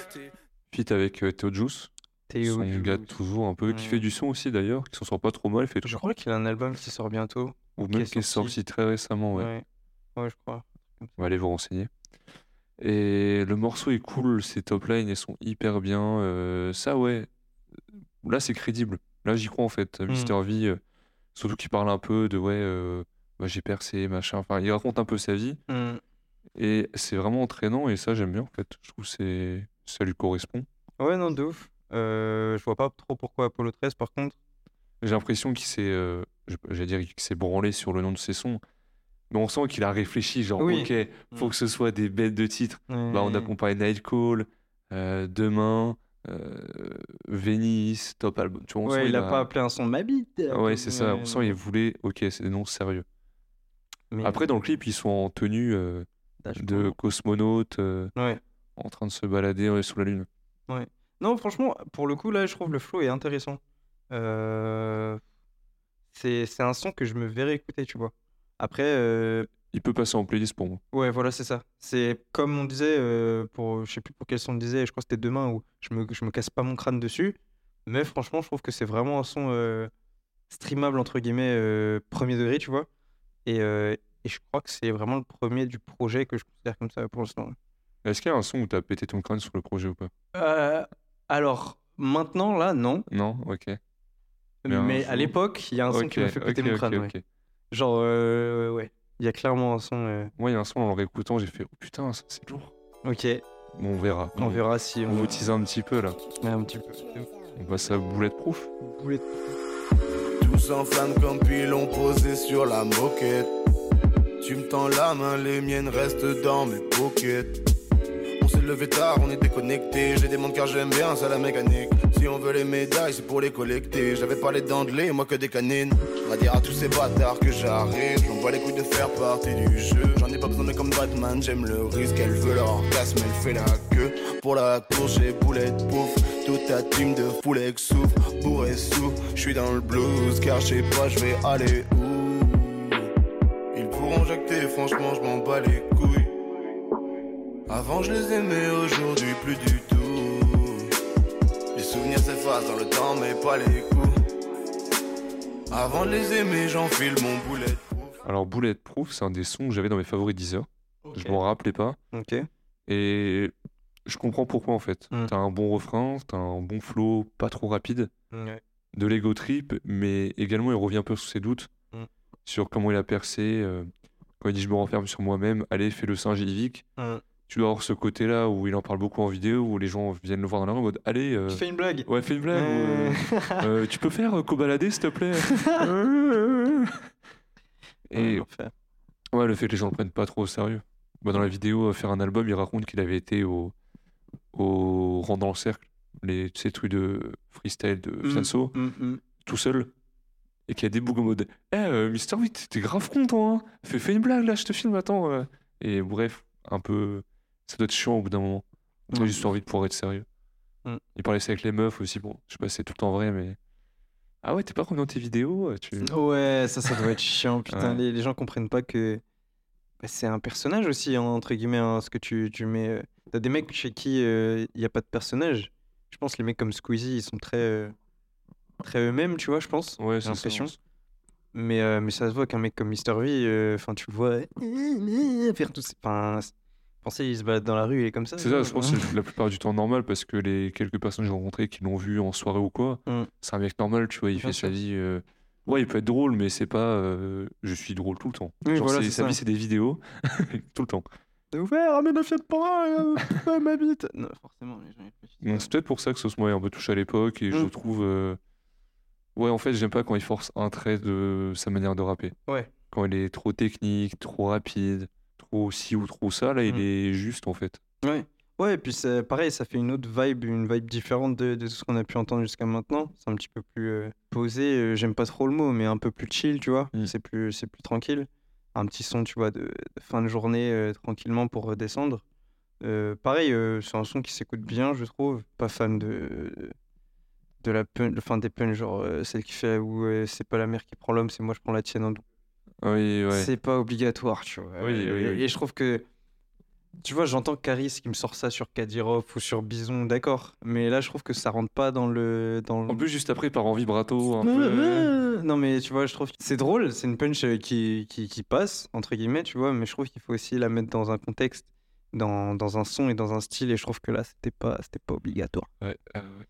Feat avec euh, Théo Juice, Théo son gars de toujours un peu, qui fait du son aussi d'ailleurs, qui s'en sort pas trop mal, fait Je crois qu'il a un album qui sort bientôt. ou qui même est qui est sorti. sorti très récemment, ouais. Ouais, ouais je crois. On va aller vous renseigner. Et le morceau est cool, ses top lines elles sont hyper bien. euh, ça, ouais. Là, c'est crédible. Là, j'y crois en fait. Mm. Mister V, euh, surtout qu'il parle un peu de ouais, euh, bah, j'ai percé, machin. Enfin, il raconte un peu sa vie. Hmm. Et c'est vraiment entraînant et ça, j'aime bien en fait. Je trouve que ça lui correspond. Ouais, non, de ouf. Euh, je vois pas trop pourquoi Apollo 13 par contre. J'ai l'impression qu'il s'est, euh, j'allais dire qu'il s'est branlé sur le nom de ses sons. Mais on sent qu'il a réfléchi, genre, Oui. ok, faut Mm. que ce soit des bêtes de titres. Bah, on a Ouais. comparé Night Call, euh, Demain, euh, Venice, Top Album. Tu vois, on sent Ouais, il a a- pas appelé un son ma bite. Ah Ouais, c'est ça. Ouais, On sent il voulait, ok, c'est des noms sérieux. mais- Après, dans le clip, ils sont en tenue euh, de Ouais. en train de se balader sous la lune. Non, franchement, pour le coup, là, je trouve le flow est intéressant. Euh, C'est c'est un son que je me verrais écouter, tu vois. Après, euh, Il peut passer en playlist pour moi. ouais, voilà, c'est ça. C'est comme on disait, euh, pour, je sais plus pour quel son on disait, je crois que c'était demain où je me, je me casse pas mon crâne dessus. Mais franchement, je trouve que c'est vraiment un son euh, streamable, entre guillemets, euh, premier degré, tu vois. Et, euh, et je crois que c'est vraiment le premier du projet que je considère comme ça pour l'instant. Est-ce qu'il y a un son où t'as pété ton crâne sur le projet ou pas? Euh, alors, maintenant, là, non. Non Ok. Mais, Mais à l'époque, il y a un son Ok, qui me fait péter ok, mon crâne. ok, ouais. Genre, euh, ouais. Il y a clairement un son. euh, Moi, il y a un son en le réécoutant, j'ai fait, oh putain, ça c'est lourd. Ok, Bon, on verra. on verra si On on vous tease un petit peu là. Ouais, un petit peu. On passe à Bulletproof. Tout s'enflamme comme pilon posé sur la moquette. Tu me tends la main, les miennes restent dans mes pockets. S'est levé tard, on est déconnecté. J'ai des montres car j'aime bien ça la mécanique. Si on veut les médailles, c'est pour les collecter. J'avais pas les dents de moi que des canines. On va dire à tous ces bâtards que j'arrête. J'en vois les couilles de faire partie du jeu. J'en ai pas besoin de comme Batman, j'aime le risque. Elle veut l'orgasme, elle fait la queue. Pour la course, j'ai boulette pouf. Toute ta team de ex souffre. Bourré sous, je suis dans le blues. Car je sais pas, je vais aller où. Ils pourront jacter, franchement, je m'en bats les couilles. Avant je les aimais, aujourd'hui plus du tout. Les souvenirs s'effacent dans le temps, mais pas les coups. Avant de les aimer, j'enfile mon boulet. Alors, Bulletproof, c'est un des sons que j'avais dans mes favoris Deezer. Je m'en rappelais pas. Ok. Et je comprends pourquoi en fait. Mm. T'as un bon refrain, t'as un bon flow, pas trop rapide, de l'ego trip, mais également il revient un peu sur ses doutes, Mm. sur comment il a percé. euh, quand il dit je me renferme sur moi-même, allez, fais le singe Yvick. Tu dois avoir ce côté-là où il en parle beaucoup en vidéo, où les gens viennent le voir dans la rue en mode allez, euh, Tu fais une blague ouais, fais une blague. euh, euh, tu peux faire euh, co-balader s'il te plaît Et. Ouais, le fait que les gens le prennent pas trop au sérieux. Bah, dans la vidéo, euh, faire un album, il raconte qu'il avait été au, au rang dans le cercle, les, les trucs de freestyle de Fianso, mm, mm. tout seul, et qui a des bougs en mode Eh, euh, Mister 8, t'es grave content, hein fais, fais une blague là, je te filme, attends. euh. Et bref, un peu. Ça doit être chiant au bout d'un moment. T'as Ouais. juste envie de pouvoir être sérieux. Mm. Il parlait ça avec les meufs aussi, bon, je sais pas si c'est tout le temps vrai, mais. Ah ouais, t'es pas dans tes vidéos euh, tu... Ouais, ça, ça doit être chiant. Putain, Ouais. les, les gens comprennent pas que bah, c'est un personnage aussi, hein, entre guillemets, hein, ce que tu, tu mets. euh. T'as des mecs chez qui il n'y a pas de personnage. Je pense que les mecs comme Squeezie, ils sont très, euh, très eux-mêmes, tu vois, je pense. Ouais, c'est l'impression. Mais, euh, mais ça se voit qu'un mec comme Mr. V, euh, enfin, tu le vois euh, faire tout. Enfin, pensez, il se balade dans la rue, il est comme ça. C'est ça, je pense que c'est la plupart du temps normal parce que les quelques personnes que j'ai rencontrées qui l'ont vu en soirée ou quoi, Mm. c'est un mec normal, tu vois, il Bien fait sûr. sa vie. euh, Ouais, il peut être drôle, mais c'est pas euh, je suis drôle tout le temps. Oui, Genre, voilà, c'est- c'est sa ça. vie, c'est des vidéos tout le temps. T'es ouvert, ramène un Fiat euh, ma bite. Non, forcément, les gens ils réfléchissent Donc, c'est peut-être pour ça que ce m'a un peu touché à l'époque et je Mm. trouve. euh, Ouais, en fait, j'aime pas quand il force un trait de sa manière de rapper. Ouais. Quand il est trop technique, trop rapide, trop ci ou trop ça, là, il Mm. est juste en fait. Ouais. Ouais, et puis c'est pareil, ça fait une autre vibe, une vibe différente de, de ce qu'on a pu entendre jusqu'à maintenant. C'est un petit peu plus euh, posé, euh, j'aime pas trop le mot, mais un peu plus chill, tu vois. Mm. C'est plus, c'est plus tranquille. Un petit son, tu vois, de, de fin de journée, euh, tranquillement pour redescendre. Pareil, c'est un son qui s'écoute bien, je trouve. Pas fan de, de la pun, enfin des puns, genre celle qui fait où c'est pas la mère qui prend l'homme, c'est moi je prends la tienne en Oui, ouais. c'est pas obligatoire, tu vois. Oui, et, oui, oui. et je trouve que, tu vois, j'entends Caris qui me sort ça sur Kadyrov ou sur Bison, d'accord. Mais là, je trouve que ça rentre pas dans le. Dans le... En plus, juste après, il part en vibrato. Un peu... Non, mais tu vois, je trouve que c'est drôle, c'est une punch euh, qui, qui, qui passe, entre guillemets, tu vois, mais je trouve qu'il faut aussi la mettre dans un contexte, dans, dans un son et dans un style, et je trouve que là, c'était pas, c'était pas obligatoire. Ouais, ah ouais.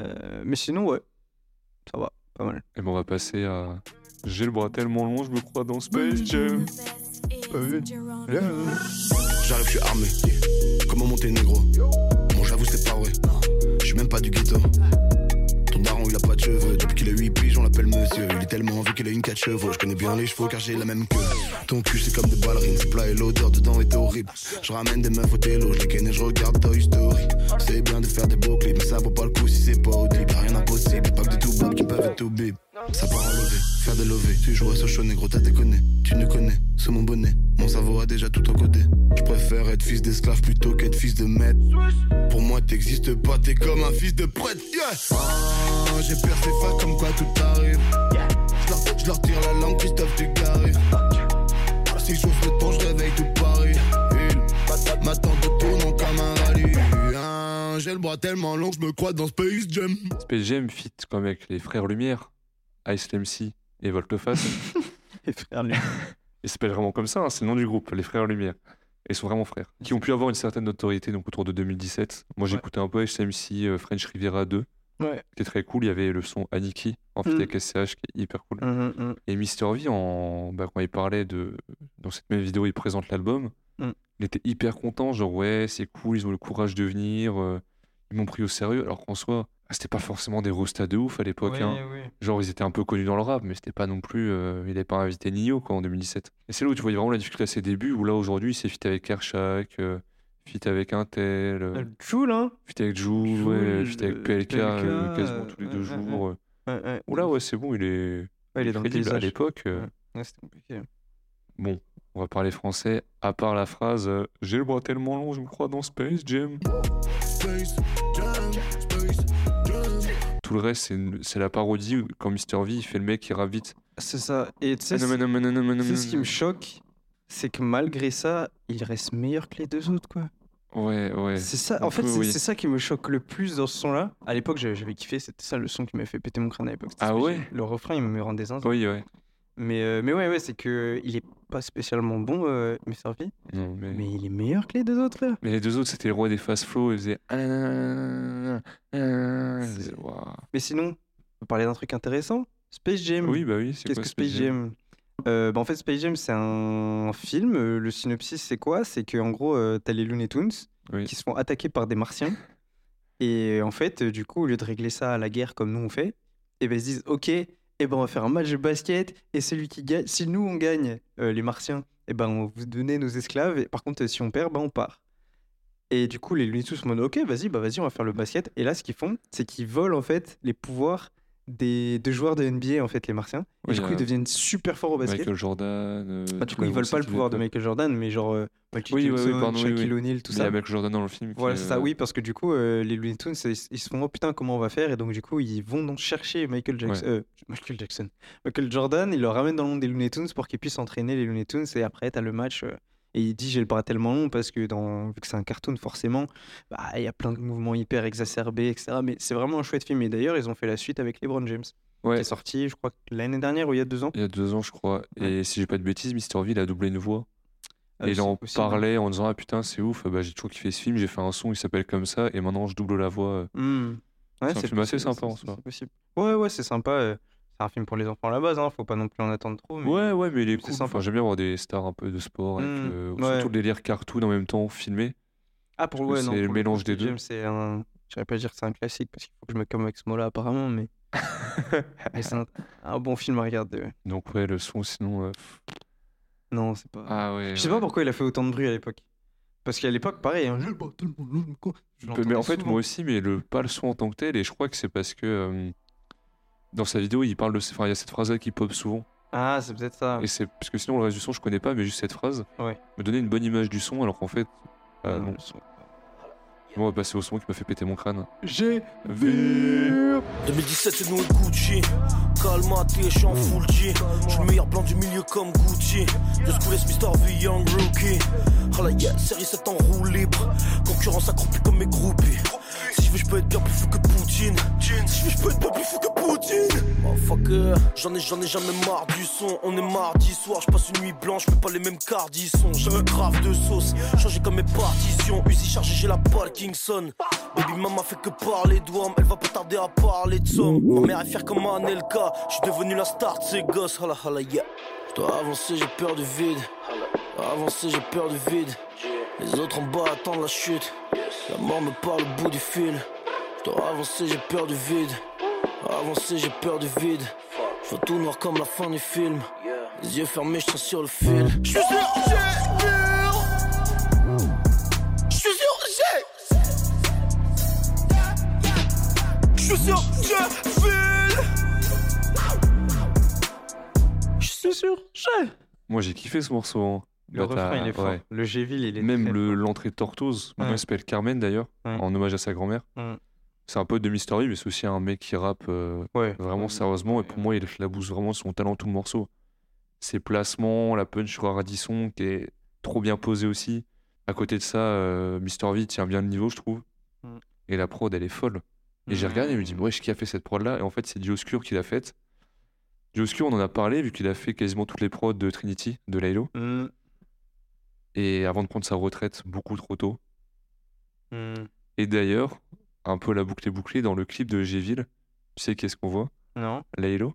Euh, mais sinon, ouais, ça va, pas mal. Et ben on va passer à. J'ai le bras tellement long, je me crois dans Space Jam. J'arrive, je suis armé. Comment monter négro? Bon, j'avoue, c'est pas vrai. Je suis même pas du ghetto. Ton daron, il a pas de cheveux. Depuis qu'il a 8 piges, on l'appelle monsieur. Il est tellement vu qu'il a une 4 chevaux. Je connais bien les chevaux car j'ai la même queue. Ton cul, c'est comme des ballerines. C'est plat et l'odeur dedans est horrible. Je ramène des meufs au télo. Je les ken et je regarde Toy Story. C'est bien de faire des beaux clips, mais ça vaut pas le coup si c'est pas audible. Y'a rien d'impossible. Pas que des tout bob qui peuvent être tout bib. Ça part en levé, faire des lovés. Tu joues à ce négro, t'as déconné. Tu ne connais, sous mon bonnet. Mon cerveau a déjà tout encodé. Je préfère être fils d'esclave plutôt qu'être fils de maître. Pour moi, t'existes pas, t'es comme un fils de prêtre. Yeah. Ah, j'ai percé fort comme quoi tout arrive. Je leur, tire la langue, Christophe Dugarry. Si je chauffe le ton, je réveille tout Paris. Ils m'attendent de tournant comme un rallye. Ah, J'ai le bras tellement long que je me crois dans Space Jam. Space Jam fit comme avec les frères Lumière, Ice MC et Volteface. Les frères, lui. Ils s'appellent vraiment comme ça, hein, c'est le nom du groupe, les frères Lumière. Ils sont vraiment frères. Qui ont pu avoir une certaine notoriété donc autour de 2017. Moi Ouais. écouté un peu Ice MC euh, French Riviera 2, Ouais. qui est très cool. Il y avait le son Aniki en Mm. avec SCH qui est hyper cool. Hum, hum, hum. Et Mister V, en... bah, quand il parlait de. Dans cette même vidéo, il présente l'album. Mm. Il était hyper content, genre ouais, c'est cool, ils ont le courage de venir, euh, ils m'ont pris au sérieux. Alors qu'en soi, c'était pas forcément des rostas de ouf à l'époque. Oui, hein. oui. Genre, ils étaient un peu connus dans le rap, mais c'était pas non plus. euh, il avait pas invité Nio quoi en 2017. Et c'est là où tu voyais vraiment la difficulté à ses débuts, où là aujourd'hui, il s'est fit avec Kershak, euh, Feat avec un tel, euh, Euh, Jul, hein feat avec Jul, ouais, feat avec euh, PLK, euh, PLK, quasiment tous les deux jours. euh. Ouais, ouais. Oula, ouais, c'est bon, il est, Ouais, il est dans le crédible à l'époque. Ouais. C'était compliqué. Bon, on va parler français, à part la phrase J'ai le bras tellement long, je me crois dans Space Jam. Tout le reste, c'est la parodie où, quand Mr. V il fait le mec qui rappe vite. C'est ça. Et tu sais, ce qui me choque, c'est que malgré ça, il reste meilleur que les deux autres, quoi. Ouais, ouais. C'est ça, en fait, c'est oui. ça qui me choque le plus dans ce son-là. À l'époque, j'avais kiffé, c'était ça le son qui m'avait fait péter mon crâne à l'époque. Ah ouais? Le refrain, il me rendait zinzin. Oui, ouais. Mais, euh, mais ouais, ouais, c'est que il est pas spécialement bon, euh, Mr. V, Non, mais... mais il est meilleur que les deux autres, mais les deux autres, c'était le roi des fast flow. Ah, faisaient, Waouh. Mais sinon, on peut parler d'un truc intéressant. Space Jam. Oui, bah oui, c'est Qu'est-ce quoi que Space Jam Euh, bah, En fait, Space Jam, c'est un film. Euh, Le synopsis, c'est quoi C'est qu'en gros, euh, t'as les Looney Tunes Oui. qui se font attaquer par des martiens. Et en fait, euh, du coup, au lieu de régler ça à la guerre comme nous on fait, et ben ils se disent Ok, et ben on va faire un match de basket. Et celui qui si nous on gagne, euh, les martiens, et ben on vous donnez nos esclaves. Et par contre, si on perd, ben on part. Et du coup, les Looney Tunes en mode Ok, vas-y, bah vas-y, on va faire le basket. Et là, ce qu'ils font, c'est qu'ils volent en fait les pouvoirs des, des joueurs de NBA, en fait, les martiens. Et du coup, euh, ils deviennent super forts au basket. Michael Jordan. euh, Bah, du coup, ils veulent pas le pouvoir de. Michael Jordan, mais genre euh, Michael Oui, oui, oui, Jackson, pardon, oui, Shaquille oui. O'Neal, tout Mais Il y ça. a Michael Jordan dans le film. Voilà, c'est ça, euh, oui, parce que du coup, euh, les Looney Tunes, ils, ils se font, oh putain, comment on va faire? Et donc, du coup, ils vont donc chercher Michael Jackson. euh, Michael Jackson. Michael Jordan, ils le ramènent dans le monde des Looney Tunes pour qu'ils puissent entraîner les Looney Tunes. Et après, t'as le match. Euh, et il dit, j'ai le bras tellement long parce que, dans, vu que c'est un cartoon, forcément, bah, il y a plein de mouvements hyper exacerbés, etc. Mais c'est vraiment un chouette film. Et d'ailleurs, ils ont fait la suite avec LeBron James, qui Ouais, est sorti, je crois, l'année dernière ou il y a deux ans. il y a deux ans, je crois. Et si j'ai pas de bêtises, Mr. V, il a doublé une voix. Euh, et il en possible. parlait en disant Ah putain, c'est ouf, bah, j'ai toujours kiffé ce film, j'ai fait un son, il s'appelle comme ça, et maintenant je double la voix. euh. Hmm. Ouais, C'est un film assez sympa, en soi. Ouais, ouais, c'est sympa. C'est un film pour les enfants à la base, hein, faut pas non plus en attendre trop. mais- Ouais, ouais, mais il est cool. Enfin, j'aime bien voir des stars un peu de sport, avec, Mm, euh, ouais. surtout le délire cartoon en même temps filmé. Ah, pour ouais, non, c'est le mélange coup, des deux. C'est un. Je pas dire que c'est un classique parce qu'il faut que je me calme avec ce mot-là, apparemment, mais. mais c'est un... un bon film à regarder. ouais. Donc, ouais, le son, sinon. euh, Non, c'est pas. Ah ouais. je sais pas pourquoi il a fait autant de bruit à l'époque. Parce qu'à l'époque, pareil, hein, je Mais en fait, souvent. moi aussi, mais le, pas le son en tant que tel, et je crois que c'est parce que. euh, dans sa vidéo, il parle de. Enfin, il y a cette phrase-là qui pop souvent. Ah, c'est peut-être ça. Et c'est parce que sinon, le reste du son, je connais pas, mais juste cette phrase Ouais. me donnait une bonne image du son, alors qu'en fait. euh, Non, non. le son. On va passer au son qui m'a fait péter mon crâne. J'ai vu. 2017 c'est nous et Gucci Calmaté, je suis en full G Je suis le meilleur blanc du milieu comme Gucci Just Cool Mr. V Young Rookie Ah la yeah, série 7 en roue libre Concurrence accroupie comme mes groupies Si je veux je peux être bien plus fou que Poutine. Si je veux je peux être bien plus fou que Poutine. Motherfucker. J'en ai j'en ai jamais marre du son. On est mardi soir, je passe une nuit blanche Fais pas les mêmes cardissons. Veux grave de sauce Changé comme mes partitions. Uzi chargé j'ai la Parkinson. Baby mama fait que parler d'Ouam Elle va pas tarder à parler de somme Ma mère est fière comme Anelka. Je suis devenu la star de ces gosses. Hala hala yeah. Je dois avancer j'ai peur du vide. Avancer j'ai peur du vide. Les autres en bas attendent la chute La mort me parle au bout du fil. Je avancer j'ai peur du vide. Avancer j'ai peur du vide. Je vois tout noir comme la fin du film. Les yeux fermés je sur le fil. Je suis j'ai mûr Je suis sûr j'ai Je suis j'ai file Je suis sûr j'ai Moi, j'ai kiffé ce morceau. hein. Le Bah, refrain, il est fort. ouais. Le G-Ville, il est Même le- l'entrée de Tortoise, Ouais. il s'appelle Carmen d'ailleurs, Ouais. en hommage à sa grand-mère. C'est un pote de Mystery, mais c'est aussi un mec qui rappe euh, vraiment sérieusement. Et pour moi, il éclabousse vraiment son talent tout le morceau. Ses placements, la punch sur Radisson qui est trop bien posée aussi. À côté de ça, euh, Mr. V tient bien le niveau, je trouve. Mm. Et la prod, elle est folle. Et j'ai regardé et je me dis, wesh, qui a fait cette prod-là? Et en fait, c'est Dioscure qui l'a faite. Dioscure, on en a parlé, vu qu'il a fait quasiment toutes les prods de Trinity, de Laylo. Hmm, Et avant de prendre sa retraite beaucoup trop tôt. hmm. Et d'ailleurs, un peu la boucle est bouclée dans le clip de Géville. Tu sais qu'est-ce qu'on voit? Non. Laylo.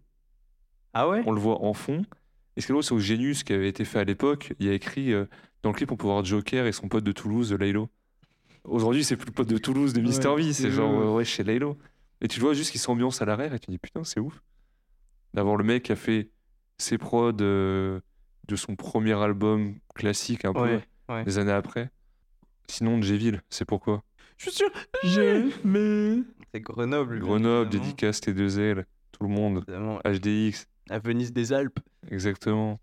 Ah ouais? On le voit en fond. Et ce est drôle, c'est au Genius qui avait été fait à l'époque. Il y a écrit euh, dans le clip, on peut voir Joker et son pote de Toulouse, Laylo. Aujourd'hui, c'est plus le pote de Toulouse de Mister Ouais, V, c'est genre euh, ouais, chez Laylo. Et tu le vois juste qu'il s'ambiance à l'arrière et tu dis putain, c'est ouf. D'avoir le mec qui a fait ses prods euh, de son premier album classique un peu Ouais. ouais. des années après. Sinon, Géville, c'est pourquoi? Je suis sûr. Jamais. C'est Grenoble. Grenoble, évidemment. dédicace T2L, tout le monde. Évidemment. HDX, À Venise des Alpes. exactement.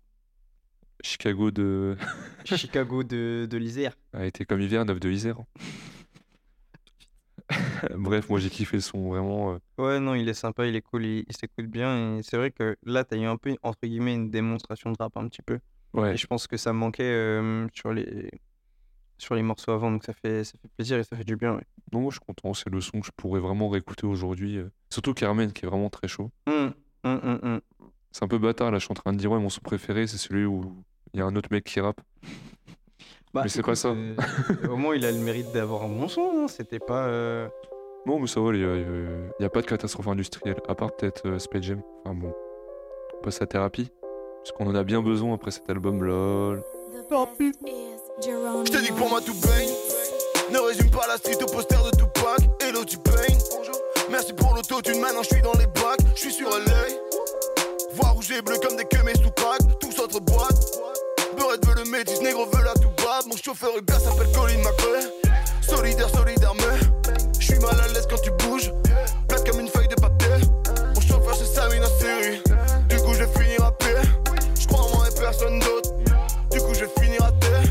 Chicago de... Chicago de, de l'Isère. a été comme hiver, 9 de Isère. Bref, moi j'ai kiffé le son, vraiment. euh, Ouais, non, il est sympa, il est cool, il, il s'écoute bien. Et c'est vrai que là, t'as eu un peu, entre guillemets, une démonstration de rap un petit peu. Ouais, Et je pense que ça manquait euh, sur les sur les morceaux avant, donc ça fait ça fait plaisir et ça fait du bien. Ouais. non, moi je suis content, c'est le son que je pourrais vraiment réécouter aujourd'hui. euh. Surtout Carmen qui est vraiment très chaud. Hum, hum, hum, hum. C'est un peu bâtard là, je suis en train de dire, ouais, mon son préféré c'est celui où il y a un autre mec qui rappe. Bah, Mais c'est pas ça. euh, au moins, il a le mérite d'avoir un bon son. hein, C'était pas. euh, Non, mais ça va, il n'y a, pas de catastrophe industrielle, à part peut-être euh, Space Jam. Enfin bon, on passe à thérapie. Parce qu'on en a bien besoin après cet album, lol. Je t'ai dit que pour moi tout baigne. Ne résume pas la street au poster de Tupac. Hello, tu peignes. Merci pour l'autotune, maintenant je suis dans les bacs. Je suis sur LA. Voir rouge et bleu comme des queues sous crack. Tous autres boîtes. Beurette veut le métis, négro veut la tout bas. Mon chauffeur gars s'appelle Colin McRae. Solidaire, solidaire, mais. Je suis mal à l'aise quand tu bouges. Plate comme une feuille de papier. Mon chauffeur c'est Samina série. Du coup je vais finir à paix. Je crois en moi et personne d'autre. Du coup je vais finir à terre.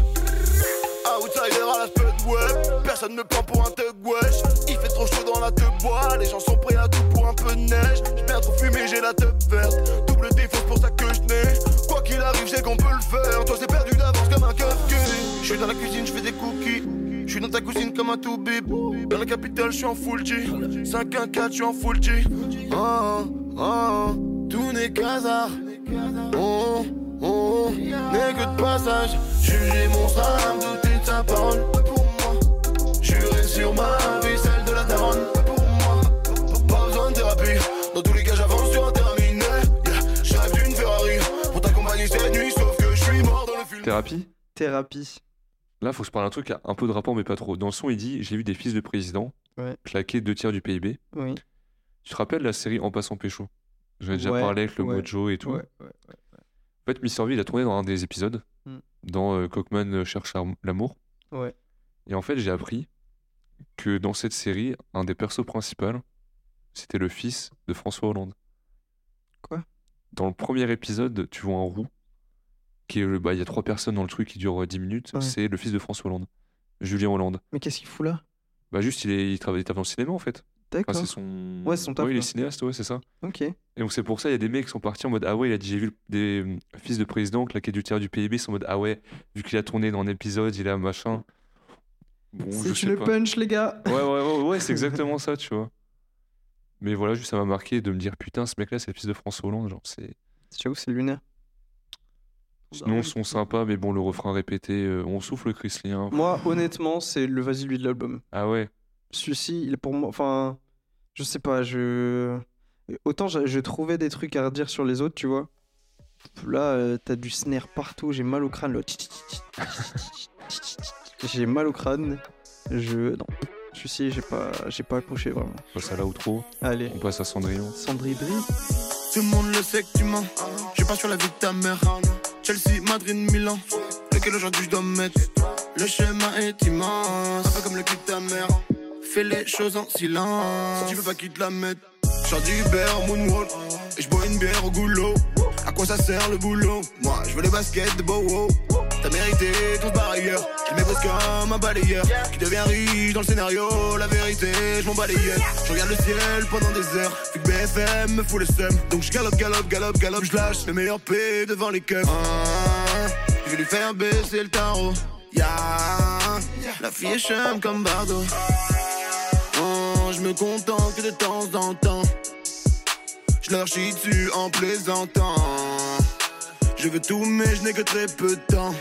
Outsider à la spud web. Personne me prend pour un thug wesh. Il fait trop chaud dans la teub bois. Les gens sont prêts à tout pour un peu de neige. Bien trop fumé, j'ai la teub verte. Double défaut, c'est pour ça que je n'ai. Qu'il arrive, j'ai qu'on peut le faire. Toi, c'est perdu d'avance comme un cupcake. Je suis dans la cuisine, je fais des cookies. Je suis dans ta cousine comme un tout bip. Dans la capitale, je suis en full G. 5 1 4 je suis en full G. Oh, oh, tout n'est qu'hasard. Oh, oh, n'est que de passage. Juger mon âme, douter de sa parole. Jurer sur ma vie, celle de la daronne. Thérapie Thérapie. Là, faut se parler un truc, un peu de rapport, mais pas trop. Dans le son, il dit J'ai vu des fils de président Ouais. claquer deux tiers du PIB. Oui. Tu te rappelles la série En passant pécho? J'en ai déjà Ouais, parlé avec le ouais, Mojo et tout. En fait, Mr. V, il a tourné dans un des épisodes, Hmm. dans euh, Cockman euh, cherche l'am- l'amour. Ouais. Et en fait, j'ai appris que dans cette série, un des persos principaux, c'était le fils de François Hollande. Quoi? Dans le premier épisode, tu vois un roux, qui est, le- bah, il y a trois personnes dans le truc qui dure euh, 10 minutes, Ouais. c'est le fils de François Hollande, Julien Hollande. Mais qu'est-ce qu'il fout là? Bah juste, il, est, il travaille il travaille dans le cinéma en fait. Enfin, D'accord. c'est son... Ouais, c'est son taf, Ouais, il est cinéaste, ouais, c'est ça. Ok. Et donc c'est pour ça, il y a des mecs qui sont partis en mode Ah ouais, il a dit j'ai vu des euh, fils de président claquer du tiers du PIB, ils sont en mode Ah ouais, vu qu'il a tourné dans un épisode, il a machin. Bon, je C'est le pas. punch, les gars. Ouais, ouais, ouais, ouais, c'est exactement ça, tu vois. Mais voilà, juste ça m'a marqué de me dire Putain, ce mec-là, c'est le fils de François Hollande. Genre, c'est. J'avoue, c'est lunaire. Sinon, ils sont sympas, mais bon, le refrain répété, euh, on souffle Chrislien. Moi, honnêtement, c'est le vas-y lui de l'album. Ah ouais, Celui-ci, il est pour moi. Enfin, je sais pas, je. Autant je, je trouvais des trucs à redire sur les autres, tu vois. Là, euh, t'as du snare partout, j'ai mal au crâne. là. J'ai mal au crâne. Je. Non. Celui-ci, j'ai pas, j'ai pas accroché vraiment. on passe à l'outro, Allez. on passe à Cendrillon. Sandrine Tout le monde le sait que tu mens. Je suis pas sur la vie de ta mère. Chelsea, Madrid, Milan. Lequel aujourd'hui je dois me mettre? Le schéma est immense. Un peu comme le de ta mère. Fais les choses en silence. Si tu veux pas qu'il te la mette. J'en du Uber, Moonwalk. Et je bois une bière au goulot. À quoi ça sert le boulot? Moi, je veux les baskets de Bowo. T'as mérité ton par ailleurs. Je me bosse comme un balayeur. Qui devient riche dans le scénario. La vérité, je m'en balayette. Je regarde le ciel pendant des heures. Vu que BFM me fout le seum. Donc je galope, galope, galope, galope. Je lâche le meilleur P devant les keufs. Ah, je vais lui faire baisser le tarot. Ya, la fille est chum comme Bardo. Oh, je me contente que de temps en temps. Je leur chie dessus en plaisantant. Je veux tout, mais je n'ai que très peu de temps.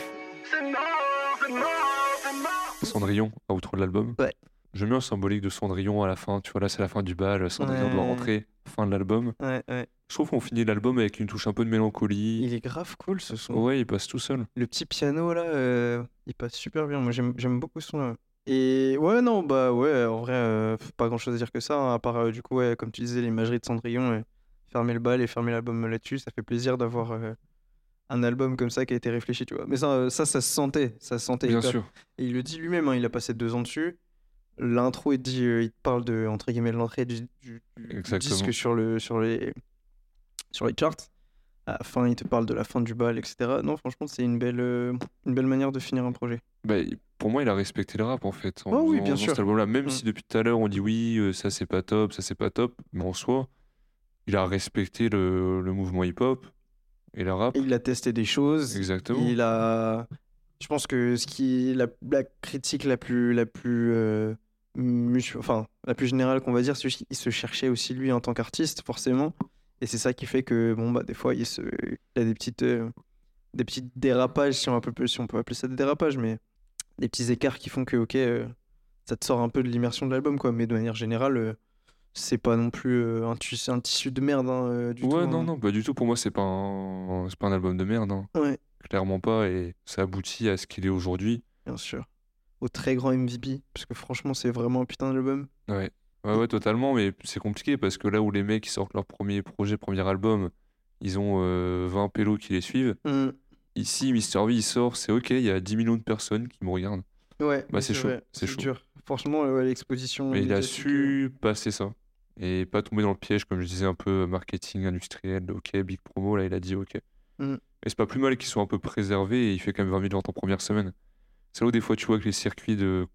Cendrillon, outro de l'album. Ouais. J'aime bien le symbolique de Cendrillon à la fin. Tu vois, là, c'est la fin du bal. Cendrillon doit rentrer. Fin de l'album. Ouais, ouais. Je trouve qu'on finit l'album avec une touche un peu de mélancolie. Il est grave cool ce son. Ouais, il passe tout seul. Le petit piano là, euh, il passe super bien. Moi j'aime j'aime beaucoup ce son là. Et ouais, non, bah ouais, en vrai, euh, pas grand chose à dire que ça, hein, à part euh, du coup, ouais, comme tu disais, l'imagerie de Cendrillon, euh, fermer le bal et fermer l'album là-dessus, ça fait plaisir d'avoir euh, un album comme ça qui a été réfléchi, tu vois. Mais ça, euh, ça, ça se sentait, ça se sentait. Bien hyper- sûr. Et il le dit lui-même, hein, il a passé deux ans dessus. L'intro, il dit, euh, il te parle de entre guillemets l'entrée du, du- du disque sur le sur les sur les charts. À la fin, il te parle de la fin du bal, etc. Non, franchement, c'est une belle euh, une belle manière de finir un projet. Bah, pour moi, il a respecté le rap en fait. En Oh oui, bien sûr. Cet album-là, même Mm. si depuis tout à l'heure on dit oui, euh, ça c'est pas top, ça c'est pas top, mais en soi, il a respecté le, le mouvement hip-hop et le rap. Et il a testé des choses. Exactement. Il a. Je pense que ce qui la, la critique la plus la plus euh, enfin la plus générale qu'on va dire, c'est qu'il se cherchait aussi lui en tant qu'artiste forcément. Et c'est ça qui fait que bon bah des fois il, se... il a des petites euh, des petits dérapages si on, peut, si on peut appeler ça des dérapages, mais des petits écarts qui font que ok euh, ça te sort un peu de l'immersion de l'album quoi. Mais de manière générale c'est pas non plus euh, un, tissu, un tissu de merde hein, euh, du tout. ouais, non, hein. non, pas du tout. Pour moi, c'est pas un, c'est pas un album de merde. hein. Ouais. Clairement pas. Et ça aboutit à ce qu'il est aujourd'hui. Bien sûr. Au très grand MVP, parce que franchement, c'est vraiment un putain d'album. Ouais. Ouais, ouais, totalement. Mais c'est compliqué parce que là où les mecs ils sortent leur premier projet, premier album, ils ont euh, 20 pélos qui les suivent. Mm. Ici, Mister V, il sort, c'est ok, il y a 10 millions de personnes qui me regardent. Ouais, Bah, c'est chaud, c'est chaud. dur. Franchement, euh, ouais, l'exposition. Mais il a euh, su passer ça. Et pas tomber dans le piège, comme je disais, un peu marketing industriel. Ok, big promo, là, il a dit ok. Mm. Et c'est pas plus mal qu'ils soient un peu préservés et il fait quand même 20 000 ventes en première semaine. C'est là où des fois tu vois que les circuits de,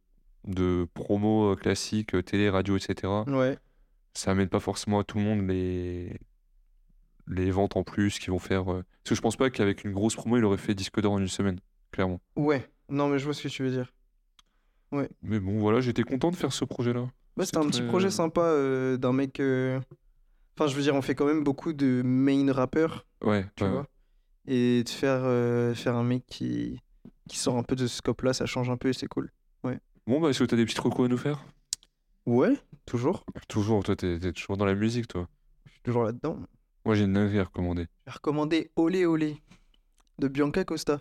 de promo euh, classiques, euh, télé, radio, etc., Ouais, ça amène pas forcément à tout le monde les, les ventes en plus qui vont faire. euh, Parce que je pense pas qu'avec une grosse promo, il aurait fait disque d'or en une semaine, clairement. ouais. Non, mais je vois ce que tu veux dire. Mais bon, voilà, j'étais content de faire ce projet-là. C'était C'est un petit très- projet sympa euh, d'un mec. euh, Enfin, je veux dire, on fait quand même beaucoup de main rappeurs, Ouais, tu ouais, vois. Et de faire, euh, faire un mec qui... qui sort un peu de ce scope-là, ça change un peu et c'est cool. Bon, bah, est-ce que t'as des petits recos à nous faire? Ouais, toujours. Toujours, toi, t'es t'es toujours dans la musique, toi. Je suis toujours là-dedans. Moi, j'ai une dinguerie à recommander. Je vais recommander Olé Olé de Bianca Costa.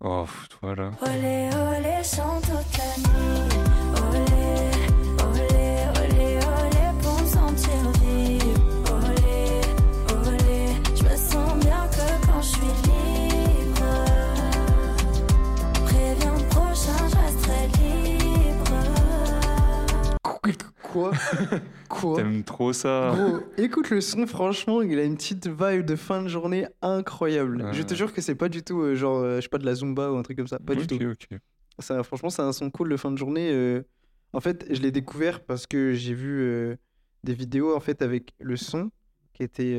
Oh, pff, voilà. Olé, olé, chante toute la nuit. Quoi Quoi T'aimes trop ça Gros, écoute le son, franchement, il a une petite vibe de fin de journée incroyable. Je te jure que c'est pas du tout euh, genre, euh, je sais pas, de la Zumba ou un truc comme ça. Pas du tout. ok. Ça, franchement, c'est un son cool de fin de journée. euh. En fait, je l'ai découvert parce que j'ai vu des vidéos en fait avec le son qui était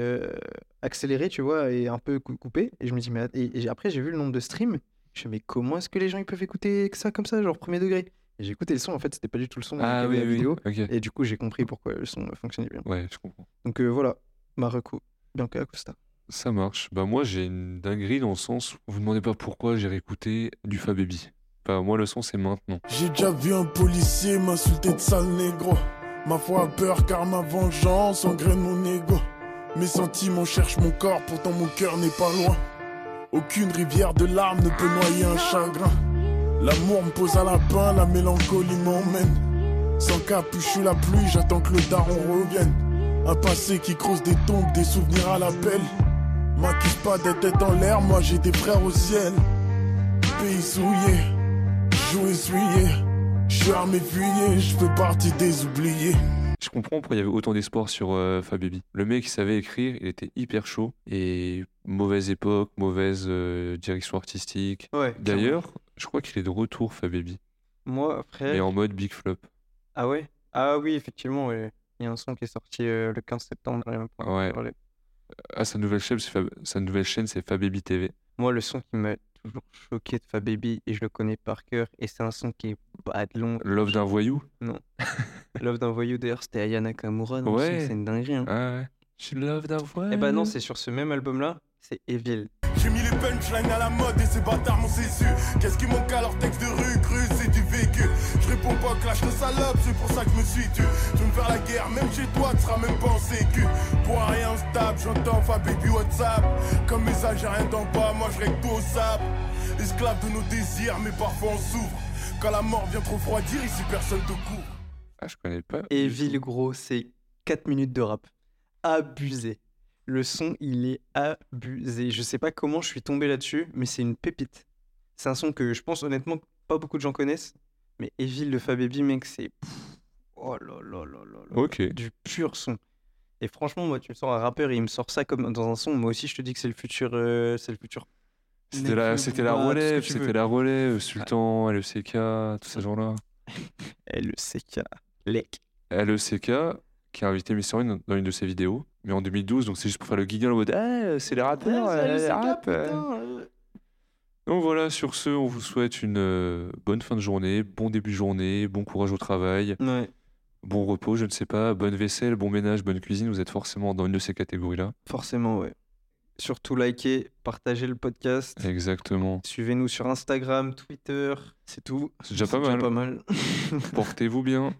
accéléré, tu vois, et un peu cou- coupé. Et je me dis, mais et après, j'ai vu le nombre de streams. Je me dis, mais comment est-ce que les gens ils peuvent écouter que ça comme ça, genre premier degré? Et j'ai écouté le son, en fait, c'était pas du tout le son Ah oui, la oui. vidéo. Ok. Et du coup, j'ai compris pourquoi le son fonctionnait bien. Ouais, je comprends. Donc euh, voilà, Marocco, Bianca Acosta. Ça marche. Bah, moi, j'ai une dinguerie dans le sens où vous demandez pas pourquoi j'ai réécouté du Fababy. Bah, moi, le son, c'est maintenant. J'ai déjà vu un policier m'insulter de sale négro. Ma foi a peur car ma vengeance engraine mon ego. Mes sentiments cherchent mon corps, pourtant mon cœur n'est pas loin. Aucune rivière de larmes ne peut noyer un chagrin. L'amour me pose à la pain, la mélancolie m'emmène. Sans capuche ou la pluie, j'attends que le daron revienne. Un passé qui creuse des tombes, des souvenirs à l'appel. M'accuse pas d'être tête en l'air, moi j'ai des frères au ciel. Pays souillé, joué essuyé. Je suis armé fuyé, je fais partie des oubliés. Je comprends pourquoi il y avait autant d'espoir sur euh, Fababy. Le mec, il savait écrire, il était hyper chaud. Et mauvaise époque, mauvaise euh, direction artistique. Ouais. D'ailleurs, je crois qu'il est de retour, Fababy. moi après. Mais en mode big flop. Ah ouais? Ah oui, effectivement, ouais. il y a un son qui est sorti euh, le 15 septembre. pas Ouais. parlé. Ah, sa nouvelle chaîne, c'est Fab- sa nouvelle chaîne, c'est Fababy TV. Moi, le son qui m'a toujours choqué de Fababy, et je le connais par cœur, et c'est un son qui est pas de long. Love d'un voyou? Love d'un voyou, d'ailleurs, c'était Aya Nakamura, donc Ouais. c'est c'est une dinguerie. Hein. Ah ouais. Je love d'un voyou. Eh ben non, c'est sur ce même album-là, c'est Evil. J'ai mis les punchlines à la mode et ces bâtards m'ont sécu. Qu'est-ce qui manque à leur texte de rue cru, c'est du vécu. Je réponds pas clash de salope, c'est pour ça que je me suis tu. Tu veux me faire la guerre, même chez toi, tu seras même pas en sécu. Pour un rien stable, j'entends fa baby WhatsApp. Comme message, j'ai rien d'en bas, moi je règle tout au sable. Esclave de nos désirs, mais parfois on souffre. Quand la mort vient trop refroidir, ici personne te couvre. Ah, je connais pas. Evil, tout. gros, c'est 4 minutes de rap. Abusé. Le son, il est abusé. Je sais pas comment je suis tombé là-dessus, mais c'est une pépite. C'est un son que je pense honnêtement pas beaucoup de gens connaissent. Mais Evil de Fababy, mec, c'est. Oh là là là là là. Ok. Du pur son. Et franchement, moi, tu me sors un rappeur et il me sort ça comme dans un son. Moi aussi, je te dis que c'est le futur. euh, c'est le futur. C'était la, c'était la relève, c'était la relève, Sultan, LECK, tous ces gens-là. LECK. Lec. LECK, qui a invité One dans une de ses vidéos, mais en 2012, donc c'est juste pour faire le giggle en mode Ah, c'est les rappeurs, euh, les rap, euh. Donc voilà, sur ce, on vous souhaite une euh, bonne fin de journée, bon début de journée, bon courage au travail, Ouais, bon repos, je ne sais pas, bonne vaisselle, bon ménage, bonne cuisine, vous êtes forcément dans une de ces catégories-là. forcément, ouais. Surtout likez, partagez le podcast. Exactement. Suivez-nous sur Instagram, Twitter, c'est tout. C'est déjà pas mal. pas mal. Portez-vous bien.